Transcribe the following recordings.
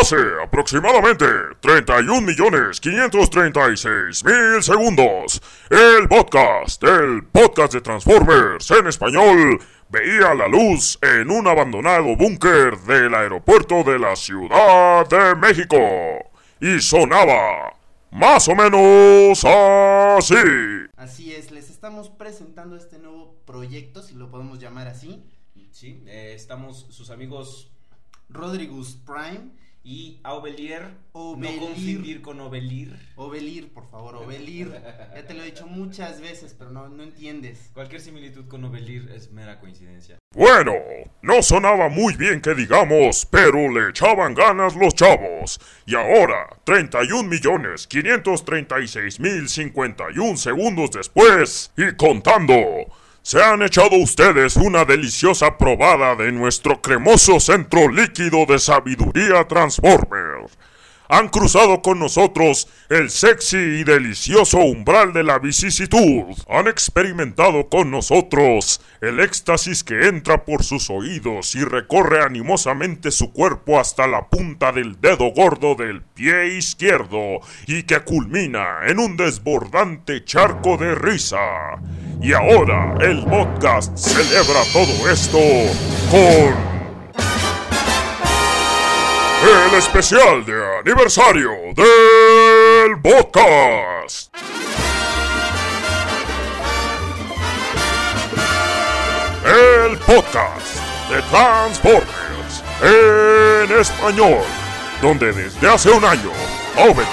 Hace aproximadamente 31 millones 536 mil segundos, el podcast, el podcast de Transformers en español, veía la luz en un abandonado búnker del aeropuerto de la Ciudad de México. Y sonaba más o menos así. Así es, les estamos presentando este nuevo proyecto, si lo podemos llamar así. Sí, eh, estamos sus amigos Rodrigus Prime y Aubelier. Obelir. No confundir con Obelir. Obelir, por favor, Obelir. Ya te lo he dicho muchas veces, pero no, no entiendes. Cualquier similitud con Obelir es mera coincidencia. Bueno, no sonaba muy bien que digamos, pero le echaban ganas los chavos. Y ahora, 31 millones 536 mil 51 segundos después, y contando, se han echado ustedes una deliciosa probada de nuestro cremoso centro líquido de sabiduría Transformer. Han cruzado con nosotros el sexy y delicioso umbral de la vicisitud. Han experimentado con nosotros el éxtasis que entra por sus oídos y recorre animosamente su cuerpo hasta la punta del dedo gordo del pie izquierdo y que culmina en un desbordante charco de risa. Y ahora el podcast celebra todo esto con el especial de aniversario del podcast. El podcast de Transformers en español, donde desde hace un año, Owen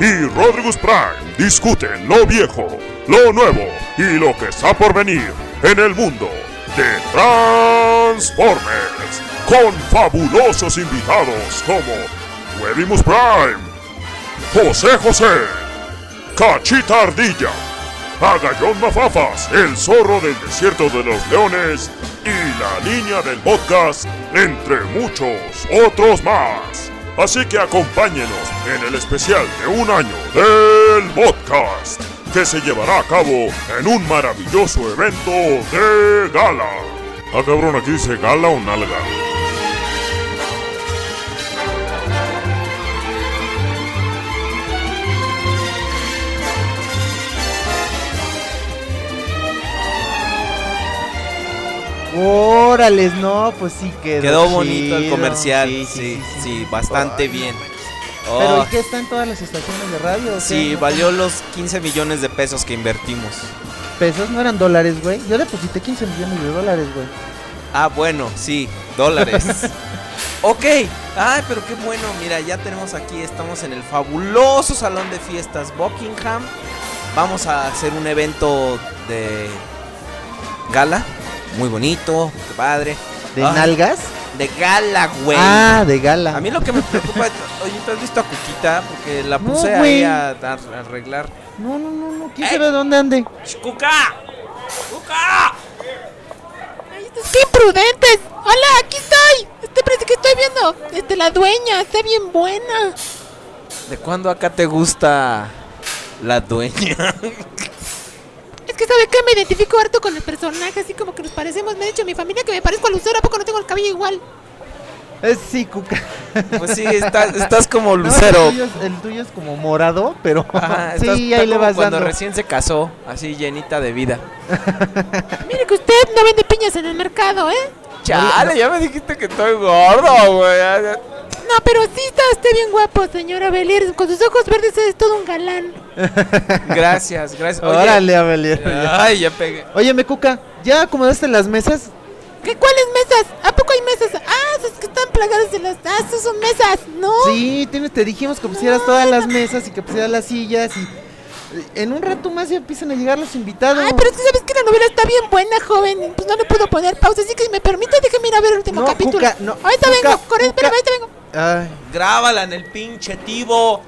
y Rodrigus Prime discuten lo viejo, lo nuevo y lo que está por venir en el mundo de Transformers con fabulosos invitados como Webimus Prime, José José, Cachita Ardilla, Agallón Mafafas, el zorro del desierto de los leones y la línea del podcast, entre muchos otros más. Así que acompáñenos en el especial de un año del podcast, que se llevará a cabo en un maravilloso evento de gala. Ah, cabrón, aquí dice gala o nalga. Órales, no, pues sí quedó. Quedó bonito el comercial. Sí, sí, bastante Ay. Pero Oh, ¿y qué está en todas las estaciones de radio? qué? sí, valió los 15 millones de pesos que invertimos. Pesos no eran dólares, güey. Yo deposité 15 millones de dólares, güey. Ah, bueno, sí, dólares. ok, ay, pero qué bueno, mira, ya tenemos aquí, estamos en el fabuloso salón de fiestas Buckingham. Vamos a hacer un evento de gala, muy bonito, qué padre. ¿De nalgas? De gala, güey. Ah, de gala. A mí lo que me preocupa, oye, ¿tú has visto a Cuquita? Porque la puse ahí a, a arreglar. No, no, no, no. ¿Quién Ey. sabe dónde ande? ¡Sh, ¡Cuca! ¡Cuca! ¡Ay, estos qué imprudentes! ¡Hola, aquí estoy! Este parece que estoy viendo. Este, la dueña, está bien buena. ¿De cuándo acá te gusta la dueña? Es que, ¿sabe qué? Me identifico harto con el personaje, así como que nos parecemos. Me ha dicho mi familia que me parezco a Lucero, ¿a poco no tengo el cabello igual? Eh, sí, Cuca. Pues sí, estás, estás como No, Lucero. el, tuyo, es- el tuyo es como morado, pero Ajá, sí, estás- ahí está le como vas cuando dando. recién se casó, así llenita de vida. Mire que usted no vende piñas en el mercado, ¿eh? Chale, ya me dijiste que estoy gordo, güey. No, pero sí está usted bien guapo, señora Belir. Con sus ojos verdes es todo un galán. Gracias, gracias. Oye, Órale, Abelier. Ay, ya pegué. Óyeme, Cuca, ¿ya acomodaste las mesas? ¿Qué, ¿Cuáles mesas? ¿A poco hay mesas? Ah, esas que están plagadas de las... Ah, esas son mesas, ¿no? Sí, tienes- te dijimos que pusieras todas las mesas y que pusieras las sillas y eh, en un rato más ya empiezan a llegar los invitados. Ay, pero es que sabes que la novela está bien buena, joven. Pues no le puedo poner pausa, así que si me permite, déjeme ir a ver el último No, capítulo. Cuca, no, ahorita Cuca, vengo, corre, Cuca. espérame, ahorita vengo. Ay, Grábala en el pinche tibo.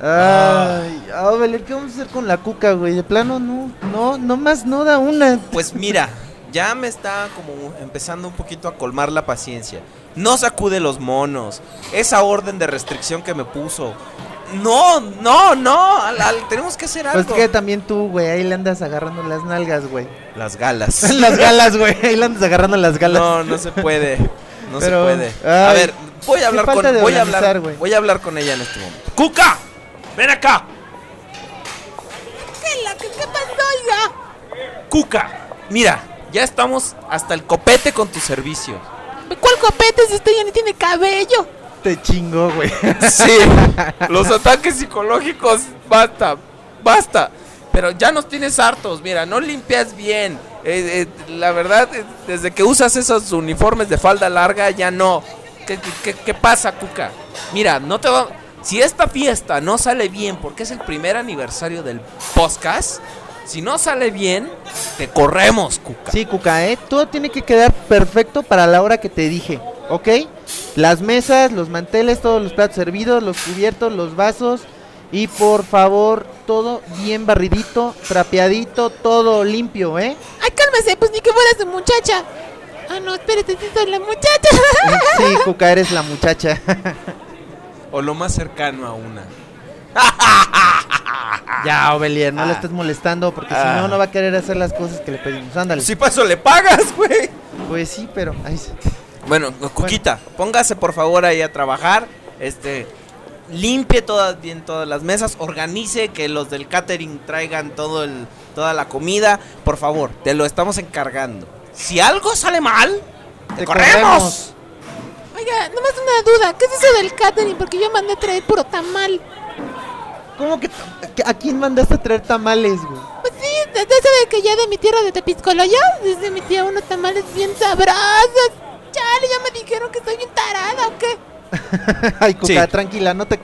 ay, Abelier, ¿qué vamos a hacer con la Cuca, güey? De plano, no, no, nomás no da una. Pues mira, ya me está como empezando un poquito a colmar la paciencia. No sacude los monos. Esa orden de restricción que me puso. No, no, no. al- al- tenemos que hacer Pues algo. que también tú, güey, ahí le andas agarrando las nalgas, güey. Las galas. las galas, güey, ahí le andas agarrando las galas. No, no se puede. No Pero, se puede. ay. A ver, Voy a hablar con voy a hablar, voy a hablar con ella en este momento. Cuca, ven acá. ¿Qué, la, qué, qué pasó, oiga? Cuca, mira, ya estamos hasta el copete con tu servicio. ¿Cuál copete si usted ya ni tiene cabello? Te chingó, güey. Sí, los ataques psicológicos, basta, basta. Pero ya nos tienes hartos, mira, no limpias bien. Eh, eh, la verdad, eh, desde que usas esos uniformes de falda larga, ya no. ¿Qué, pasa, Cuca? Mira, no te va... Si esta fiesta no sale bien, porque es el primer aniversario del podcast, si no sale bien, te corremos, Cuca. Sí, Cuca, ¿eh? Todo tiene que quedar perfecto para la hora que te dije, ¿ok? Las mesas, los manteles, todos los platos servidos, los cubiertos, los vasos. Y por favor, todo bien barridito, trapeadito, todo limpio, ¿eh? Ay, cálmese, pues ni que fuera su muchacha. Ah, no, espérate, sí soy la muchacha. Sí, Cuca, eres la muchacha. O lo más cercano a una. ya, Ovelier, no le Ah. estés molestando porque si no, no va a querer hacer las cosas que le pedimos. Ándale. Si para eso le pagas, güey. Pues sí, pero... ay, sí. Bueno, Cuquita, póngase por favor ahí a trabajar. Este, limpie todas bien todas las mesas, organice que los del catering traigan todo el, toda la comida. Por favor, te lo estamos encargando. Si algo sale mal, te, Te corremos. corremos. Oiga, nomás una duda. ¿Qué es eso del catering? Porque yo mandé traer puro tamal. ¿Cómo que, a quién mandaste a traer tamales, güey? Pues sí, desde sabe que ya de mi tierra de Tepiscoloya, desde mi tía unos tamales bien sabrosos. Chale, ya me dijeron que estoy bien tarada, ¿o qué? Ay, Cuca, Sí. tranquila, no te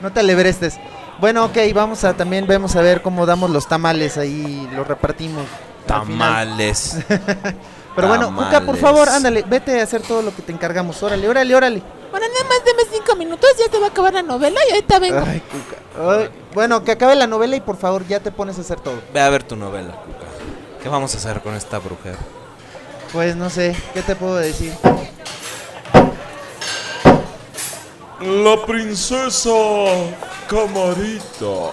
no te alebrestes. Bueno, ok, vamos a también vemos a ver cómo damos los tamales ahí, los repartimos. Tamales. Pero bueno, Cuca, por favor, ándale, vete a hacer todo lo que te encargamos. Órale, órale, órale. Bueno, nada más deme cinco minutos, ya se va a acabar la novela y ahorita vengo. Ay, Cuca. Ay, bueno, que acabe la novela y por favor ya te pones a hacer todo. Ve a ver tu novela, Cuca. ¿Qué vamos a hacer con esta brujer? Pues no sé, ¿qué te puedo decir? La princesa Camarita.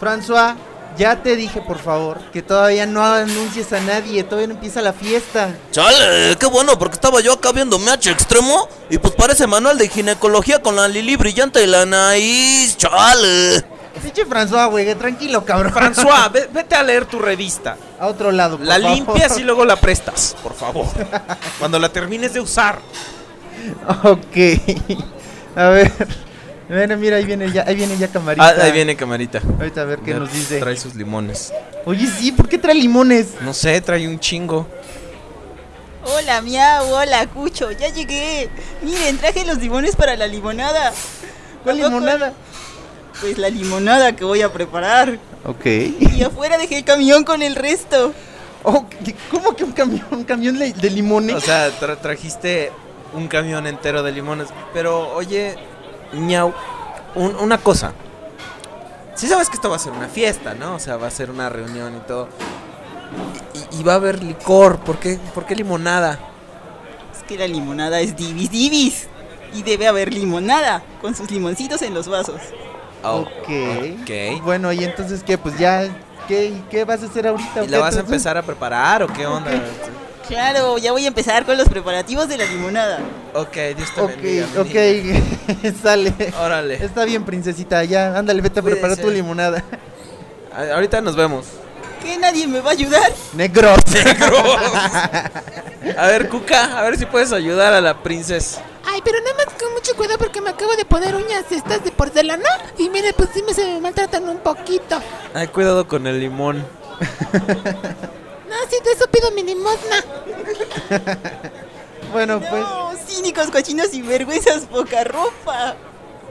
François, ya te dije, por favor, que todavía no anuncies a nadie, todavía no empieza la fiesta. Chale, qué bueno, porque estaba yo acá viendo MH Extremo y pues parece manual de ginecología con la Lili brillante de la nariz. Chale. Pinche François, güey, tranquilo, cabrón. François, ve- vete a leer tu revista. A otro lado, por La favor. limpias y luego la prestas, por favor. Cuando la termines de usar. Ok. A ver. Bueno, mira, ahí viene ya, ahí viene ya camarita. Ah, ahí viene camarita. Ahorita a ver qué Ya nos dice. Trae sus limones. Oye, sí, ¿por qué trae limones? No sé, trae un chingo. Hola, miau, hola, Cucho, ya llegué. Miren, traje los limones para la limonada. ¿Cuál limonada? Pues la limonada que voy a preparar. Ok. Y afuera dejé el camión con el resto. Oh, ¿qué- ¿Cómo que un camión, un camión de, de limones? O sea, tra- trajiste un camión entero de limones. Pero, oye, ñau, un- una cosa. Sí sabes que esto va a ser una fiesta, ¿no? O sea, va a ser una reunión y todo. Y, y- y va a haber licor. ¿Por qué, ¿Por qué limonada? Es que la limonada es divis divis. Y debe haber limonada, con sus limoncitos en los vasos. Oh, ok. ok. Bueno, y entonces, ¿qué? Pues ya, ¿qué, qué vas a hacer ahorita? ¿Y la vas a empezar a preparar o qué onda? Claro, ya voy a empezar con los preparativos de la limonada. Ok, Dios te bendiga. Ok, sale. Órale. Está bien, princesita, ya, ándale, vete a preparar tu limonada. A- Ahorita nos vemos. ¿Qué? ¿Nadie me va a ayudar? Negro. A ver, Cuca, a ver si puedes ayudar a la princesa. Ay, pero nada más con mucho cuidado porque me acabo de poner uñas estas de porcelana. Y mire, pues sí me se me maltratan un poquito. Ay, cuidado con el limón. Sí, de eso pido mi limosna. bueno, pues, No, cínicos, cochinos y vergüenzas, poca ropa.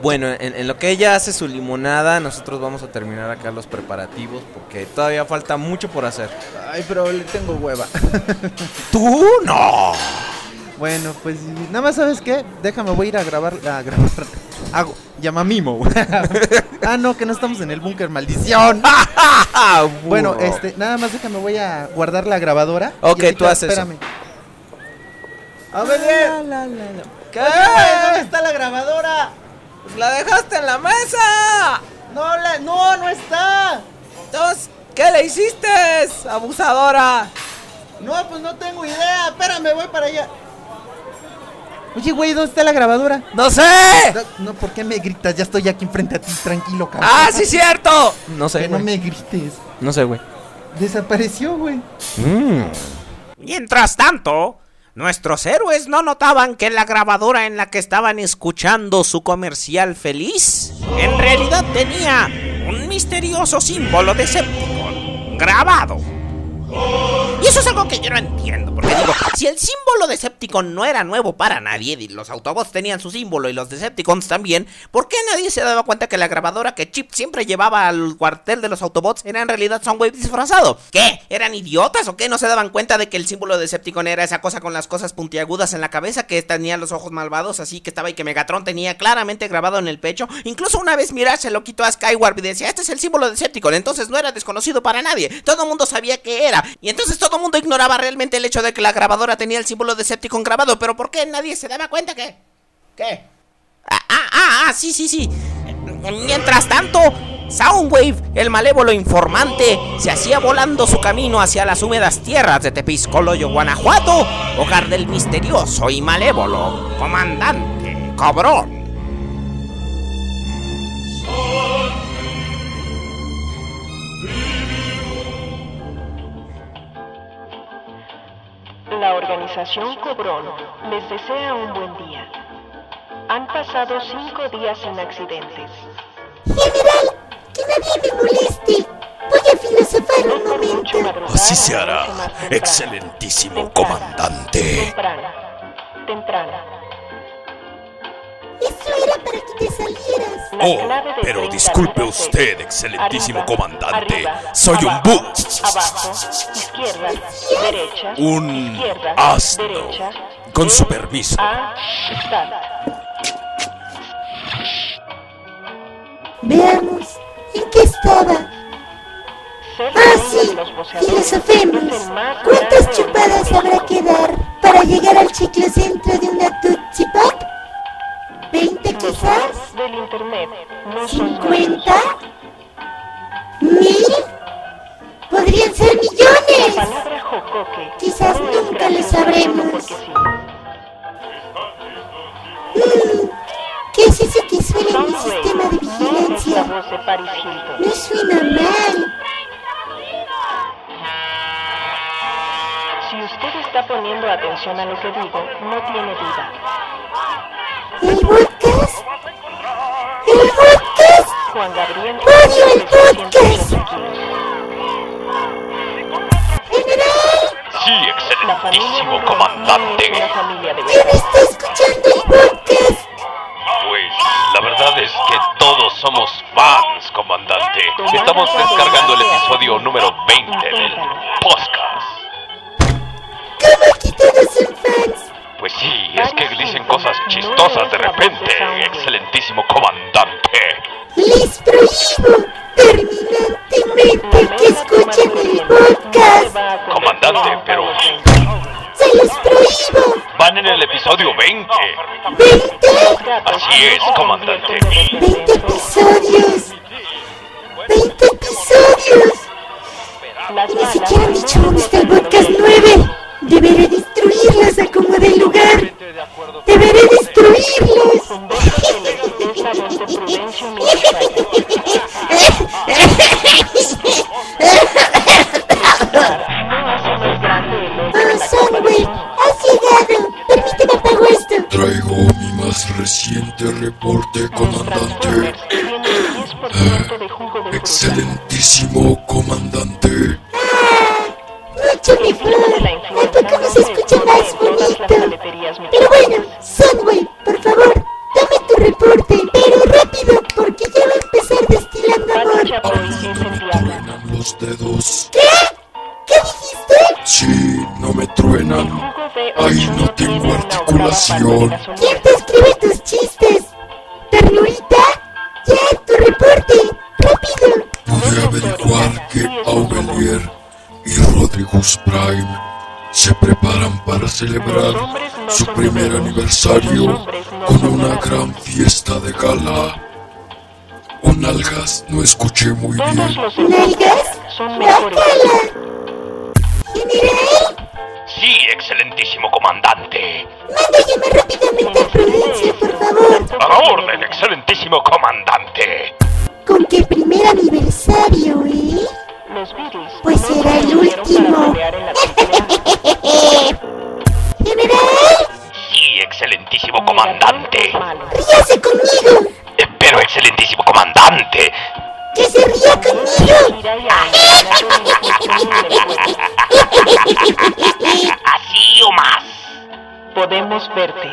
Bueno, en, en lo que ella hace su limonada, nosotros vamos a terminar acá los preparativos porque todavía falta mucho por hacer. ay, pero le tengo hueva. ¿Tú? No. Bueno, pues nada más sabes qué, déjame, voy a ir a grabar, a grabar. Hago, llama Mimo. ah, no, que no estamos en el búnker, maldición. bueno, este, nada más déjame, voy a guardar la grabadora. Ok, tú haces eso. Espérame. A ver, bien. ¿Qué? ¿Dónde está la grabadora? Pues la dejaste en la mesa. No, la, no, no está. Entonces, ¿qué le hiciste, abusadora? No, pues no tengo idea. Espérame, voy para allá. Oye, güey, ¿dónde está la grabadora? ¡No sé! No, no, ¿por qué me gritas? Ya estoy aquí enfrente a ti, tranquilo, cabrón. ¡Ah, sí, cierto! No sé, Que no güey. me grites. No sé, güey. Desapareció, güey. Mientras tanto, nuestros héroes no notaban que la grabadora en la que estaban escuchando su comercial feliz en realidad tenía un misterioso símbolo de Decepticon grabado. Y eso es algo que yo no entiendo, porque digo, si el símbolo Decepticon no era nuevo para nadie, y los Autobots tenían su símbolo y los Decepticons también, ¿por qué nadie se daba cuenta que la grabadora que Chip siempre llevaba al cuartel de los Autobots era en realidad Soundwave disfrazado? ¿Qué? ¿Eran idiotas o qué? ¿No se daban cuenta de que el símbolo Decepticon era esa cosa con las cosas puntiagudas en la cabeza que tenía los ojos malvados así que estaba y que Megatron tenía claramente grabado en el pecho? Incluso una vez Mirage se lo quitó a Skywarp y decía, este es el símbolo Decepticon, entonces no era desconocido para nadie, todo el mundo sabía que era, y entonces todo el mundo ignoraba realmente el hecho de que la grabadora tenía el símbolo Decepticon grabado, pero ¿por qué nadie se daba cuenta que... ¿Qué? Ah, ah, ah, ah, sí, sí, sí. Mientras tanto, Soundwave, el malévolo informante, se hacía volando su camino hacia las húmedas tierras de Tepiscoloyo, Guanajuato, hogar del misterioso y malévolo comandante Cobrón. La organización Cobrón les desea un buen día. Han pasado cinco días sin accidentes. General, que nadie me moleste. Voy a filosofar un momento. Así se hará, excelentísimo comandante. Temprana. Temprana. Eso era para que te salieras. Oh, pero 30 disculpe usted, excelentísimo arriba, comandante. arriba, Soy un bug. Abajo, izquierda, derecha. Un izquierda, asno. Derecha. Con su permiso. Veamos, ¿en qué estaba? Ah, sí, filosofemos. ¿Cuántas chupadas habrá que dar para llegar al ciclocentro de una Tootsie Pop? ¿20 Los quizás? del internet no son nerds. ¿50? ¿Mil? ¡Podrían ser La millones! palabra jocoque Quizás no nunca lo sabremos. sí. Mm, ¿Qué es eso que suena en Soundwave sistema de vigilancia? No suena mal. Si usted está poniendo atención a lo que digo, no tiene vida. ¿El podcast? ¿El podcast? Juan Gabriel ¡Odio el 380 kilos. ¡General! Sí, excelentísimo comandante. ¿Quién está escuchando el podcast? Pues la verdad es que todos somos fans, comandante. Estamos descargando el episodio número 20 del podcast. ¿Cómo que todos son fans? Pues sí, es que dicen cosas chistosas de repente, excelentísimo comandante. Les prohíbo terminantemente que escuchen el podcast. Comandante, pero ¡Se los prohíbo! van en el episodio 20. ¡20! Así es, comandante. ¡20 episodios! ¡20 episodios! Ni siquiera han dicho dónde está el podcast 9. Deberé destruirlos a como de lugar. Deberé destruirlos. Oh, comparación. has llegado. Permíteme apago esto. Traigo mi más reciente reporte, comandante. Transformers tiene 10% de jugo de fruta. Excelentísimo comandante. Mucho mejor. ¿Quién te escribe tus chistes? ¿Ternurita? Ya, tu reporte. Rápido. Pude averiguar que Aubelier y Rodrigus Prime se preparan para celebrar su primer aniversario con una gran fiesta de gala. O nalgas, no escuché muy Todos bien. los ¿Nalgas? son mejores. ¡Bácala! ¿General? Sí, excelentísimo comandante. Llamar rápidamente a Provincia, por favor. A la orden, excelentísimo comandante. Con que primer aniversario, ¿eh? Pues será el último. General, Sí, excelentísimo comandante. ríase conmigo. Pero, excelentísimo comandante. Que se ría conmigo. Así o más. Podemos verte.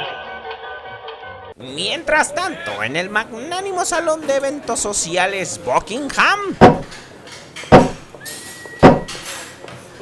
Mientras tanto, en el magnánimo salón de eventos sociales Buckingham,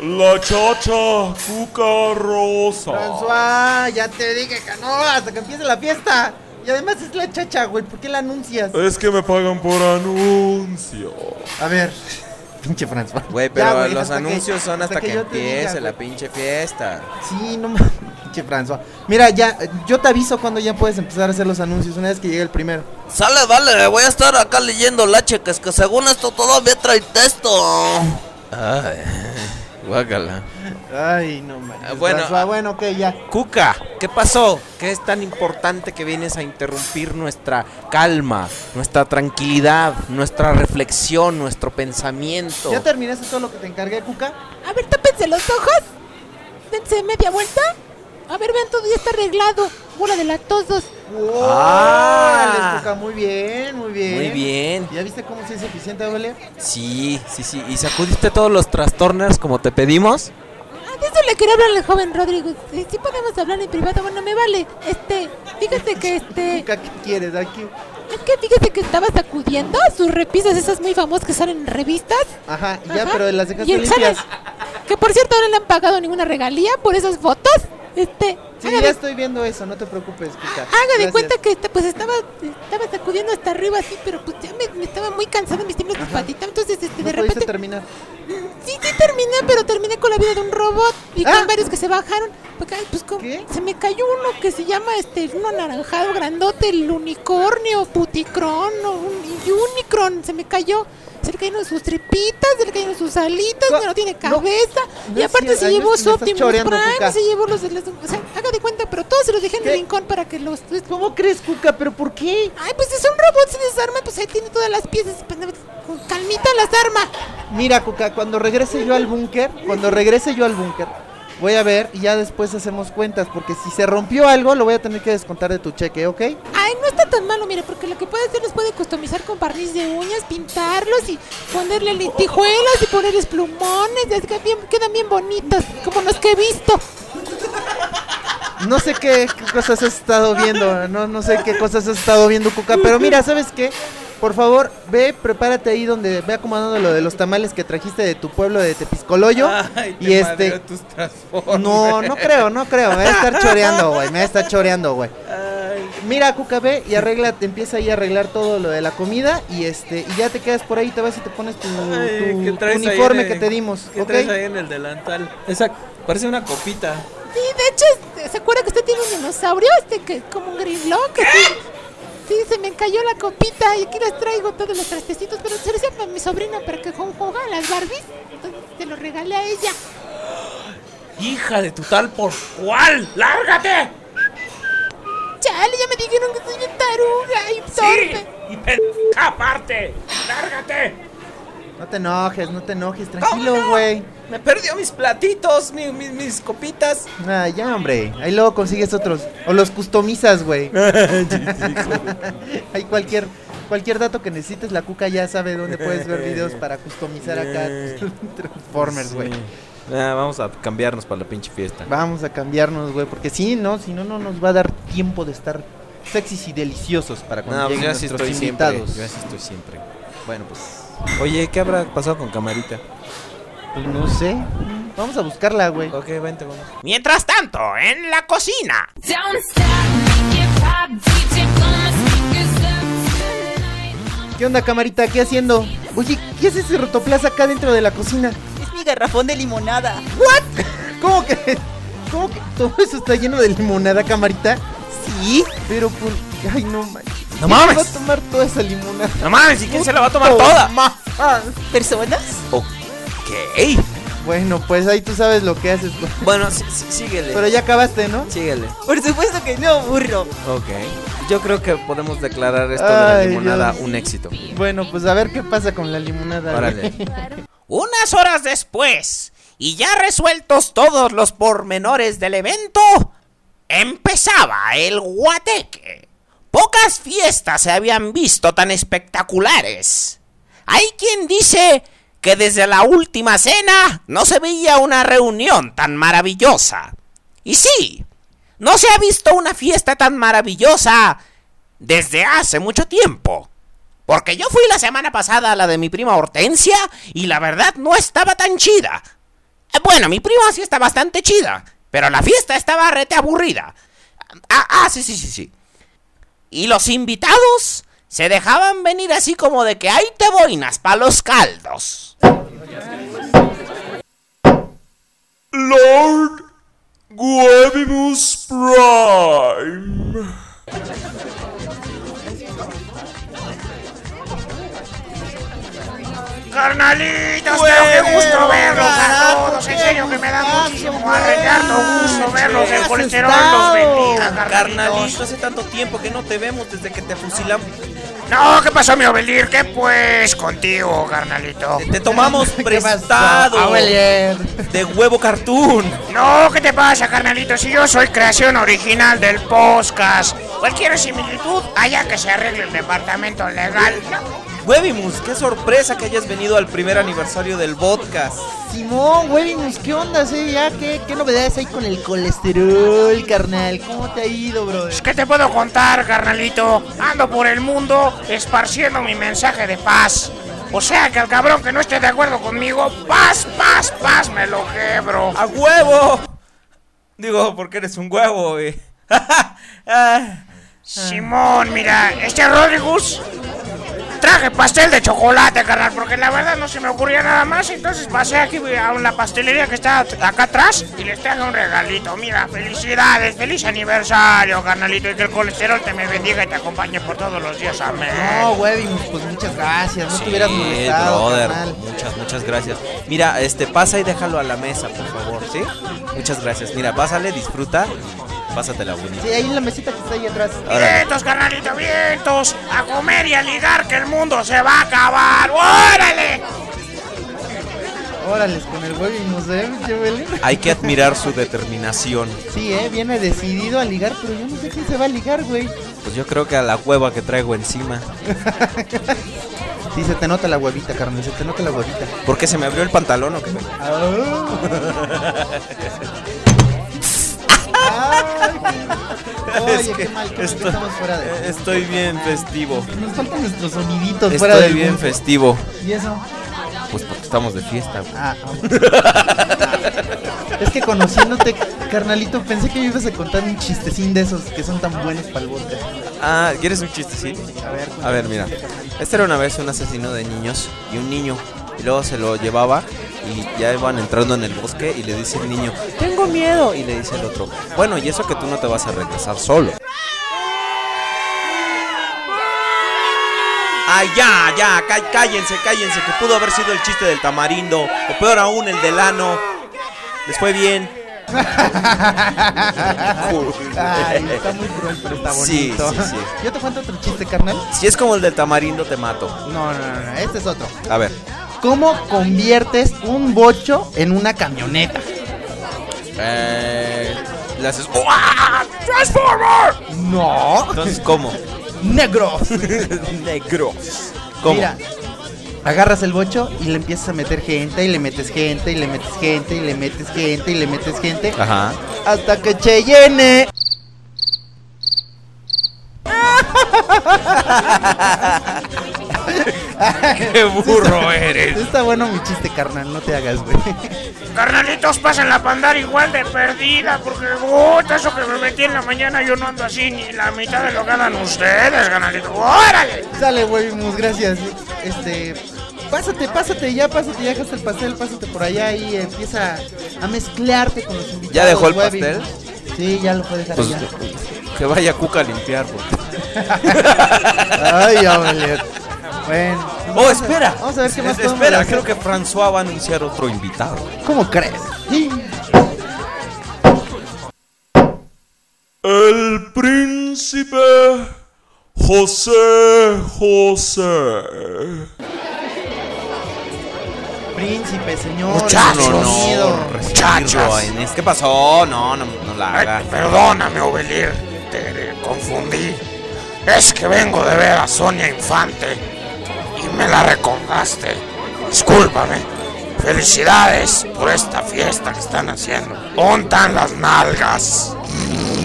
La chacha, cuca rosa. François, ya te dije que no, hasta que empiece la fiesta. Y además es la chacha, güey. ¿Por qué la anuncias? Es que me pagan por anuncio. A ver, pinche François. Güey, Ya, pero los hasta que- anuncios son hasta, que, te diga, empiece la pinche fiesta. Sí, no mames, pinche François. Mira, ya, yo te aviso cuando ya puedes empezar a hacer los anuncios, una vez que llegue el primero. Sale, vale, voy a estar acá leyendo la checa, es que según esto todavía trae texto. Ay, guácala. Ay, no mames. Ah, bueno, François, bueno, ok, ya. Cuca, ¿qué pasó? ¿Qué es tan importante que vienes a interrumpir nuestra calma, nuestra tranquilidad, nuestra reflexión, nuestro pensamiento? ¿Ya terminaste todo lo que te encargué, Cuca? A ver, tápense los ojos. Dense media vuelta. A ver, vean, todo ya está arreglado. Bola de latosos. Ah. Órale, Cuca, muy bien, muy bien. Muy bien. ¿Ya viste cómo se es eficiente, Abelia? Sí, sí, sí. ¿Y sacudiste todos los trastornos como te pedimos? Ah, de eso le quería hablar al joven Rodrigo. Sí, sí podemos hablar en privado. Bueno, me vale. Este, fíjate que este. ¿qué quieres aquí? Es que fíjate que estaba sacudiendo sus repisas esas muy famosas que salen en revistas. Ajá, ya, Ajá. pero las Y dejaste el- limpias. ¿sabes? Que por cierto no le han pagado ninguna regalía por esas fotos. Este, Sí, ya de- estoy viendo eso, no te preocupes. Haga de cuenta que esta- pues estaba, estaba sacudiendo hasta arriba así, pero pues ya me, me estaba muy cansada mis tiemblos de patita. Entonces, este, de repente. terminar. Sí, sí terminé, pero terminé con la vida de un robot y Ah. con varios que se bajaron. Pues, como- se me cayó uno que se llama este, uno anaranjado grandote, el unicornio, puticron, o un unicron, se me cayó. Se le cayeron sus tripitas, se le cayeron sus alitas, Co- no tiene cabeza. no y aparte se llevó su Optimus Prime, Cuca. se llevó los las... O sea, haga de cuenta, pero todos se los dejé en el rincón para que los... ¿Cómo crees, Cuca? ¿Pero por qué? Ay, pues es un robot, se desarma, pues ahí tiene todas las piezas. pues, Con calmita las arma. Mira, Cuca, cuando regrese yo al búnker, cuando regrese yo al búnker, voy a ver y ya después hacemos cuentas, porque si se rompió algo, lo voy a tener que descontar de tu cheque, ¿ok? Ay, no está tan malo, mire, porque lo que puede hacer es puede customizar con barniz de uñas, pintarlos y ponerle lentejuelas y ponerles plumones, y así que bien, quedan bien bonitos, como los que he visto. No sé qué, qué cosas has estado viendo, no, no sé qué cosas has estado viendo, Cuca, pero mira, ¿sabes qué? Por favor, ve, prepárate ahí donde ve acomodando lo de los tamales que trajiste de tu pueblo de Tepiscoloyo. Ay, te y este. madreó tus. No, no creo, no creo. Me va a estar choreando, güey. Me va a estar choreando, güey. Mira, Cuca, ve y arregla, te empieza ahí a arreglar todo lo de la comida y este y ya te quedas por ahí, te vas y te pones tu, Ay, tu- ¿qué tu uniforme en que el- te dimos, ¿Qué traes ahí en el delantal? Esa parece una copita. Sí, de hecho, este, ¿se acuerda que usted tiene un dinosaurio? Este que es como un grilón, que sí, sí, se me cayó la copita y aquí les traigo todos los trastecitos, pero se los mi sobrina para que ju- juega a las Barbies, entonces se los regalé a ella. hija de tu tal por cuál, lárgate. Chale, ya me dijeron que soy bien taruga y torpe. Y pendeja aparte, lárgate. No te enojes, no te enojes, tranquilo, güey. Me perdió mis platitos, mi- mi- mis copitas. Ah, ya, hombre. Ahí luego consigues otros. O los customizas, güey. Hay cualquier cualquier dato que necesites, la cuca ya sabe dónde puedes ver videos para customizar acá tus Transformers, güey. Ah, vamos a cambiarnos para la pinche fiesta. Vamos a cambiarnos, güey, porque si no, si no, no nos va a dar tiempo de estar sexys y deliciosos para cuando No, pues lleguen yo sí nuestros estoy siempre. invitados. Yo así estoy siempre. Bueno, pues. Oye, ¿qué habrá pasado con Camarita? Pues no sé. Vamos a buscarla, güey. Ok, vente, vamos. Mientras tanto, en la cocina. ¿Qué onda, camarita? ¿Qué haciendo? Oye, ¿qué hace ese rotoplaza acá dentro de la cocina? Es mi garrafón de limonada. ¿What? ¿Cómo que? ¿Cómo que todo eso está lleno de limonada, camarita? Sí. Pero por... Ay, no manches. ¡No ¿Quién mames! va a tomar toda esa limonada? No mames, ¿y quién se la va a tomar toda? ma- ¿Personas? Ok. Bueno, pues ahí tú sabes lo que haces. pues. Bueno, sí- sí- síguele. Pero ya acabaste, ¿no? Síguele. Por supuesto que no, burro. Ok. Yo creo que podemos declarar esto de la limonada Dios. un éxito. Bueno, pues a ver qué pasa con la limonada. Órale. Unas horas después, y ya resueltos todos los pormenores del evento, empezaba el guateque. Pocas fiestas se habían visto tan espectaculares. Hay quien dice que desde la última cena no se veía una reunión tan maravillosa. Y sí, no se ha visto una fiesta tan maravillosa desde hace mucho tiempo. Porque yo fui la semana pasada a la de mi prima Hortensia y la verdad no estaba tan chida. Eh, Bueno, mi prima sí está bastante chida, pero la fiesta estaba rete aburrida. Ah, ah, sí, sí, sí, sí. Y los invitados se dejaban venir así como de que hay te boinas pa' los caldos. Lord Guevimus Prime. Carnalitos, pero qué gusto verlos a todos. En serio que me da muchísimo arreglado gusto verlos. El colesterol los bendiga, carnalitos. Carnalito, hace tanto tiempo que no te vemos desde que te fusilamos. No, ¿qué pasó, mi Obelir? ¿Qué pues contigo, carnalito? Te tomamos prestado de huevo cartoon. No, ¿qué te pasa, carnalito? Si yo soy creación original del podcast. Cualquier similitud, allá que se arregle el departamento legal. Huevimus, qué sorpresa que hayas venido al primer aniversario del podcast. Simón, Webimus, ¿qué onda? eh? ¿Ya qué, qué novedades hay con el colesterol, carnal? ¿Cómo te ha ido, brother? ¿Qué te puedo contar, carnalito? Ando por el mundo esparciendo mi mensaje de paz. O sea que al cabrón que no esté de acuerdo conmigo, paz, paz, paz, me lo quebro. ¡A huevo! Digo, porque eres un huevo, güey. Ah, Simón, mira, este Rodrigus traje pastel de chocolate, carnal, porque la verdad no se me ocurría nada más. Entonces pasé aquí a una pastelería que está acá atrás y les traje un regalito. Mira, felicidades, feliz aniversario, carnalito, y que el colesterol te me bendiga y te acompañe por todos los días. Amén. No, Webimus, pues muchas gracias. No te hubieras Sí, molestado, brother. carnal. Muchas, muchas gracias. Mira, este, pasa y déjalo a la mesa, por favor, ¿sí? Muchas gracias. Mira, pásale, disfruta pásatela bonita. Sí, ahí en la mesita que está ahí atrás. Vientos, carnalito, vientos. A comer y a ligar que el mundo se va a acabar. ¡Órale! Órale, con el ¿eh, pinche Belén? Hay que admirar su determinación. Sí, eh, viene decidido a ligar, pero yo no sé quién se va a ligar, güey. Pues yo creo que a la hueva que traigo encima. Sí, se te nota la huevita, carnal, se te nota la huevita. ¿Por qué se me abrió el pantalón o qué? Oye, Es que qué mal, qué mal que esto- estamos fuera de... Estoy bien festivo. Nos faltan nuestros soniditos fuera Estoy bien mundo. festivo. ¿Y eso? Pues porque estamos de fiesta. güey. Ah, Es que conociéndote, carnalito, pensé que me ibas a contar un chistecín de esos que son tan buenos para el podcast. Ah, ¿quieres un chiste, sí? A ver, A ver, mira. Este era una vez un asesino de niños y un niño. Y luego se lo llevaba y ya iban entrando en el bosque y le dice el niño, tengo miedo. Y le dice el otro, bueno, y eso que tú no te vas a regresar solo. Ay, ya, ya, cá- cállense, cállense, que pudo haber sido el chiste del tamarindo, o peor aún, el del ano. Les fue bien. Ay, está muy cruel, pero está Sí, bonito. sí, sí. Yo te cuento otro chiste, carnal. Si es como el del tamarindo, te mato. No, no, no, no, este es otro. A ver. ¿Cómo conviertes un bocho en una camioneta? Eh, le haces. ¡Uah! ¡Transformer! No. Entonces, ¿cómo? Negros. Negros. ¿Cómo? Mira, agarras el bocho y le empiezas a meter gente y le metes gente y le metes gente y le metes gente y le metes gente Ajá. hasta que se llene. ¡Qué burro eres! Está bueno mi chiste, carnal, no te hagas, güey. Carnalitos, pasan la pandar igual de perdida, porque puta, eso que me metí en la mañana yo no ando así ni la mitad de lo que andan ustedes, carnalitos. ¡Órale! Sale, güey, mus, gracias. Este, pásate, pásate, ya pásate, ya dejaste el pastel, pásate por allá y empieza a mezclarte con los invitados. ¿Ya dejó el pastel? Sí, ya lo puede dejar Pues, ya. Que vaya Cuca a limpiar, porque. Ay, hombre. Bueno, Oh, espera. Vamos a ver qué más podemos Espera, hacer. creo que François va a anunciar otro invitado. ¿Cómo crees? El príncipe José José. Príncipe, señor. Muchachos, en este- ¿Qué pasó? No, no, no la haga. Perdóname, Ovelir, confundí. Es que vengo de ver a Sonia Infante y me la recordaste. Discúlpame. Felicidades por esta fiesta que están haciendo. Pontan las nalgas.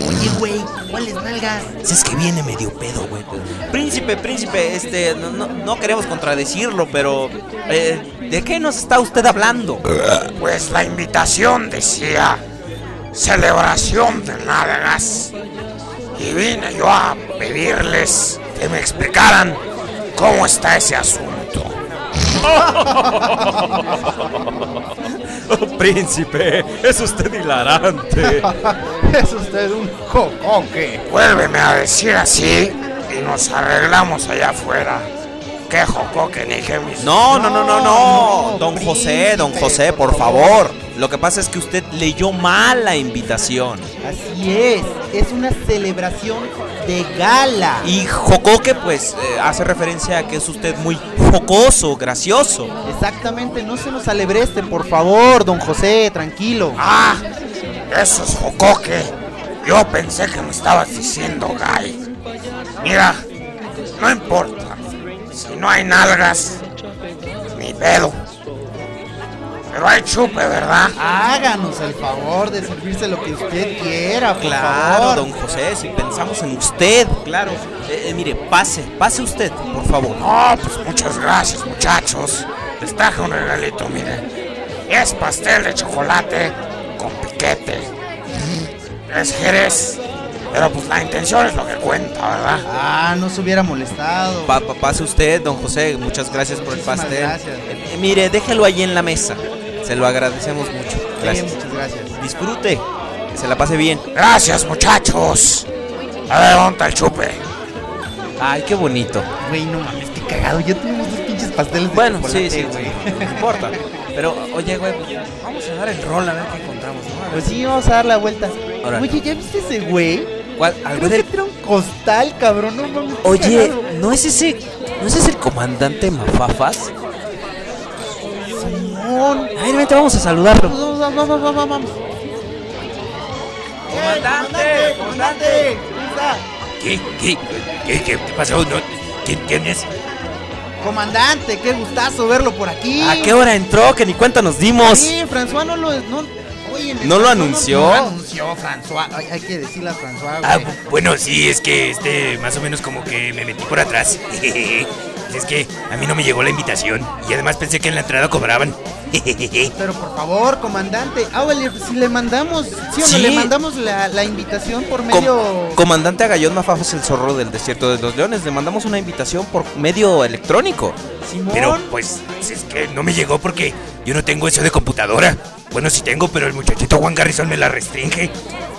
Oye, güey, ¿cuáles nalgas? Si es que viene medio pedo, güey. Príncipe, príncipe, este, no, no, no queremos contradecirlo, pero eh, ¿de qué nos está usted hablando? Pues la invitación decía celebración de nalgas. Y vine yo a pedirles que me explicaran cómo está ese asunto. príncipe, es usted hilarante. es usted un jocoque. Vuélveme a decir así y nos arreglamos allá afuera. Qué jocoque ni qué mis... No, no, no, no, no. Don José, don José, por favor. Lo que pasa es que usted leyó mal la invitación. Así es, es una celebración de gala. Y jocoque, pues, eh, hace referencia a que es usted muy jocoso, gracioso. Exactamente, no se nos alebreste, por favor, don José, tranquilo. Ah, eso es jocoque. Yo pensé que me estabas diciendo gay. Mira, no importa. Si no hay nalgas, ni pedo. Pero hay chupe, ¿verdad? Háganos el favor de servirse lo que usted quiera, por Claro, favor. don José, si pensamos en usted, claro. Eh, eh, mire, pase, pase usted, por favor. No, pues muchas gracias, muchachos. Les traje un regalito, miren. Es pastel de chocolate con piquete. Es jerez. Pero pues la intención es lo que cuenta, ¿verdad? Ah, no se hubiera molestado. Pa- pa- pase usted, don José, muchas gracias por el pastel. gracias. Eh, mire, déjelo ahí en la mesa. Se lo agradecemos mucho. Gracias. Sí, muchas gracias. Disfrute, que se la pase bien. Gracias, muchachos. A ver, ¿dónde está el chupe? Ay, qué bonito. Güey, no mames, qué cagado. Ya tenemos dos pinches pasteles de Bueno, sí, sí, güey. no importa. Pero, oye, güey, pues, vamos a dar el rol a ver qué encontramos, ¿no? Ver Pues sí, vamos a dar la vuelta. Órale. Oye, ¿ya viste ese güey? ¿Cuál? ¿Al Creo güey que del- tiene un costal, cabrón. No Oye, cagado. ¿no es ese, no es ese el comandante Mafafas? Simón. Ay, vente, vamos a saludarlo. Vamos, vamos, vamos, vamos, vamos. Comandante, comandante. ¿Cómo está? ¿Qué? ¿Qué? ¿Qué, qué, qué pasó? No, ¿quién, quién es? Comandante, qué gustazo verlo por aquí. ¿A qué hora entró? Que ni cuenta nos dimos. Sí, François no lo. No, oye, ¿No lo anunció? No, lo anunció, François. Ay, hay que decirle a François. Ah, bueno, sí, es que este, más o menos como que me metí por atrás. es que a mí no me llegó la invitación y además pensé que en la entrada cobraban. Pero por favor, comandante. Ah, vale, si le mandamos. ¿Sí o no Sí. le mandamos la, la invitación por Com- medio. comandante Agallón Mafafas, el zorro del desierto de los leones. Le mandamos una invitación por medio electrónico. Simón. Pero pues es que no me llegó porque yo no tengo eso de computadora. Bueno, sí tengo, pero el muchachito Juan Garrison me la restringe.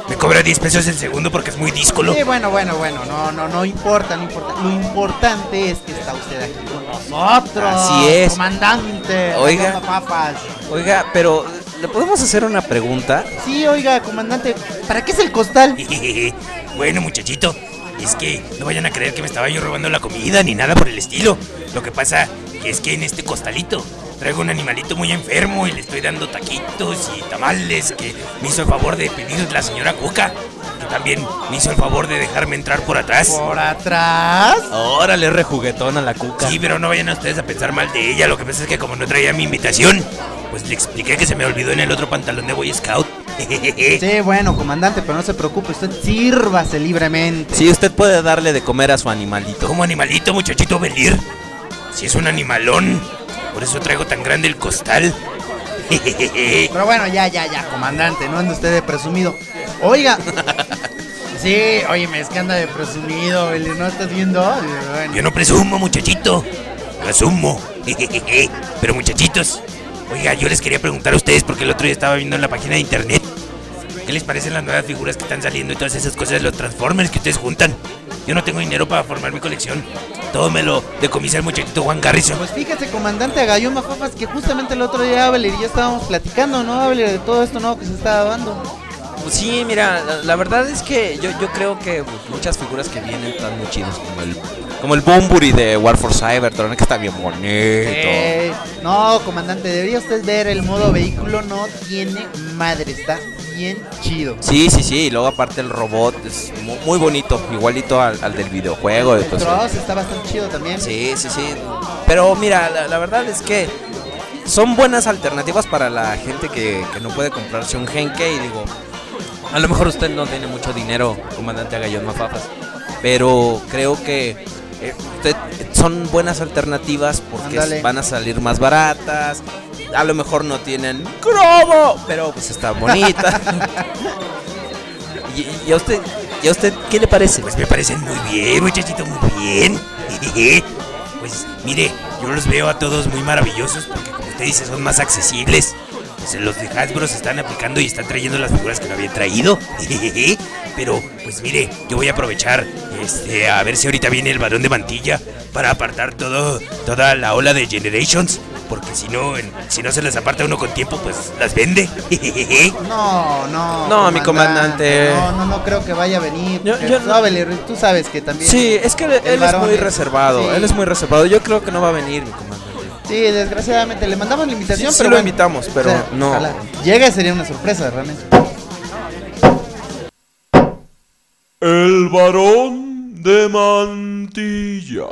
Me cobra 10 pesos el segundo porque es muy díscolo. Sí, bueno, bueno, bueno, no, no, no importa, no importa. Lo importante es que está usted aquí con nosotros. Así es. Comandante. Oiga. Papas. Oiga, pero ¿le podemos hacer una pregunta? Sí, oiga, comandante, ¿para qué es el costal? bueno, muchachito, es que no vayan a creer que me estaba yo robando la comida ni nada por el estilo. Lo que pasa es que en este costalito traigo un animalito muy enfermo y le estoy dando taquitos y tamales que me hizo el favor de pedir la señora Cuca. Que también me hizo el favor de dejarme entrar por atrás. ¿Por atrás? Órale, rejuguetón a la cuca. Sí, pero no vayan a ustedes a pensar mal de ella. Lo que pasa es que como no traía mi invitación, pues le expliqué que se me olvidó en el otro pantalón de Boy Scout. Sí, bueno, comandante, pero no se preocupe, usted sírvase libremente. Sí, usted puede darle de comer a su animalito. Como animalito, muchachito Belir. Si es un animalón, por eso traigo tan grande el costal. Pero bueno, ya, ya, ya, comandante, no ande usted de presumido. Oiga. Sí, oye, me es que anda de presumido, ¿no estás viendo? Bueno. Yo no presumo, muchachito. Lo asumo. Pero muchachitos, oiga, yo les quería preguntar a ustedes porque el otro día estaba viendo en la página de internet ¿Qué les parecen las nuevas figuras que están saliendo y todas esas cosas de los Transformers que ustedes juntan? Yo no tengo dinero para formar mi colección. Todo me lo decomisa el muchachito Juan Garrison. Pues fíjate, comandante Agayón Mafafas, que justamente el otro día Abel y yo estábamos platicando, ¿no, Abel, de todo esto nuevo que se está dando? Pues sí, mira, la, la verdad es que yo, yo creo que pues, muchas figuras que vienen están muy chidas, como el, como el Bumburi de War for Cybertron, que está bien bonito. Eh, no, comandante, debería usted ver el modo vehículo, no tiene madre, está bien chido. Sí, sí, sí, y luego aparte el robot es mu- muy bonito, igualito al, al del videojuego. El entonces- Cross está bastante chido también. Sí, sí, sí. Pero mira, la, la verdad es que son buenas alternativas para la gente que, que no puede comprarse un Genke y digo, a lo mejor usted no tiene mucho dinero, comandante Agallón Mafafas, pero creo que eh, usted son buenas alternativas porque Ándale. van a salir más baratas. A lo mejor no tienen cromo, pero pues está bonita. y, y a usted, ¿y a usted qué le parece? Pues me parecen muy bien, muchachito, muy bien. Pues mire, yo los veo a todos muy maravillosos porque como usted dice son más accesibles. Pues los de Hasbro se están aplicando y están trayendo las figuras que no habían traído. Pero pues mire, yo voy a aprovechar este a ver si ahorita viene el varón de mantilla para apartar todo toda la ola de Generations, porque si no en- si no se las aparta uno con tiempo, pues las vende. No, no. No, mi comandante. No, no, no creo que vaya a venir. Yo- porque yo tú, no- Abel, tú sabes que también. Sí, es que él, es varón muy es- reservado, sí. él es muy reservado. Yo creo que no va a venir, mi comandante. Sí, desgraciadamente le mandamos la invitación, Sí, sí pero lo bueno. invitamos, pero no. ojalá. Llega y sería una sorpresa, realmente. El varón de mantilla.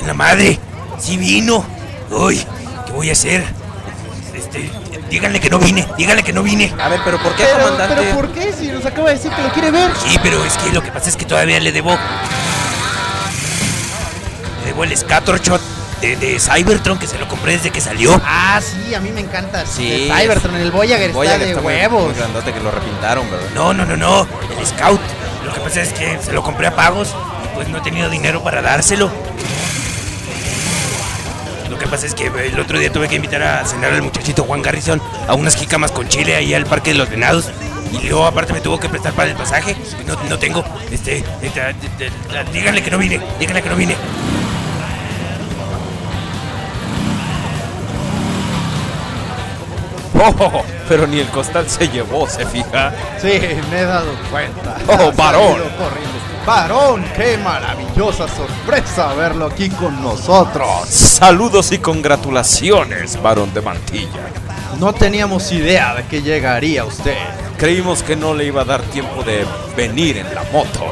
¡En la madre! ¡Sí vino! ¡Uy! ¿Qué voy a hacer? Este, díganle que no vine, díganle que no vine. A ver, pero ¿por qué, Pero, comandante? pero ¿por qué? Si nos acaba de decir que lo quiere ver. Sí, pero es que lo que pasa es que todavía le debo. Le debo el Scattershot de, de Cybertron que se lo compré desde que salió. Ah, sí, a mí me encanta. Sí, El Cybertron, el Voyager, Voyager está de está huevos. muy grandote que lo repintaron, ¿verdad? No, no, no, no. El Scout. Lo que pasa es que se lo compré a pagos pues no he tenido dinero para dárselo. Lo que pasa es que el otro día tuve que invitar a cenar al muchachito Juan Garrison a unas jícamas con chile ahí al Parque de los Venados. Y luego aparte me tuvo que prestar para el pasaje. No, no tengo. Este, este, de- de- díganle que no vine. Díganle que no vine. Oh, pero ni el costal se llevó, ¿se fija? Sí, me he dado cuenta. Oh, varón. corriendo. Varón, qué maravillosa sorpresa verlo aquí con nosotros. Saludos y congratulaciones, varón de mantilla. No teníamos idea de que llegaría usted. Creímos que no le iba a dar tiempo de venir en la moto.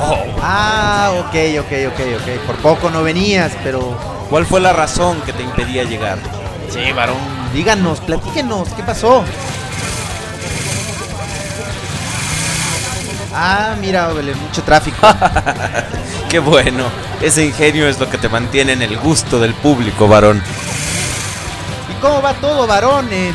Oh, Ah, ok, ok, ok, ok. Por poco no venías, pero ¿cuál fue la razón que te impedía llegar? Sí, varón. Díganos, platíquenos, ¿qué pasó? Ah, mira, mucho tráfico. Qué bueno, ese ingenio es lo que te mantiene en el gusto del público, varón. ¿Y cómo va todo, varón? En...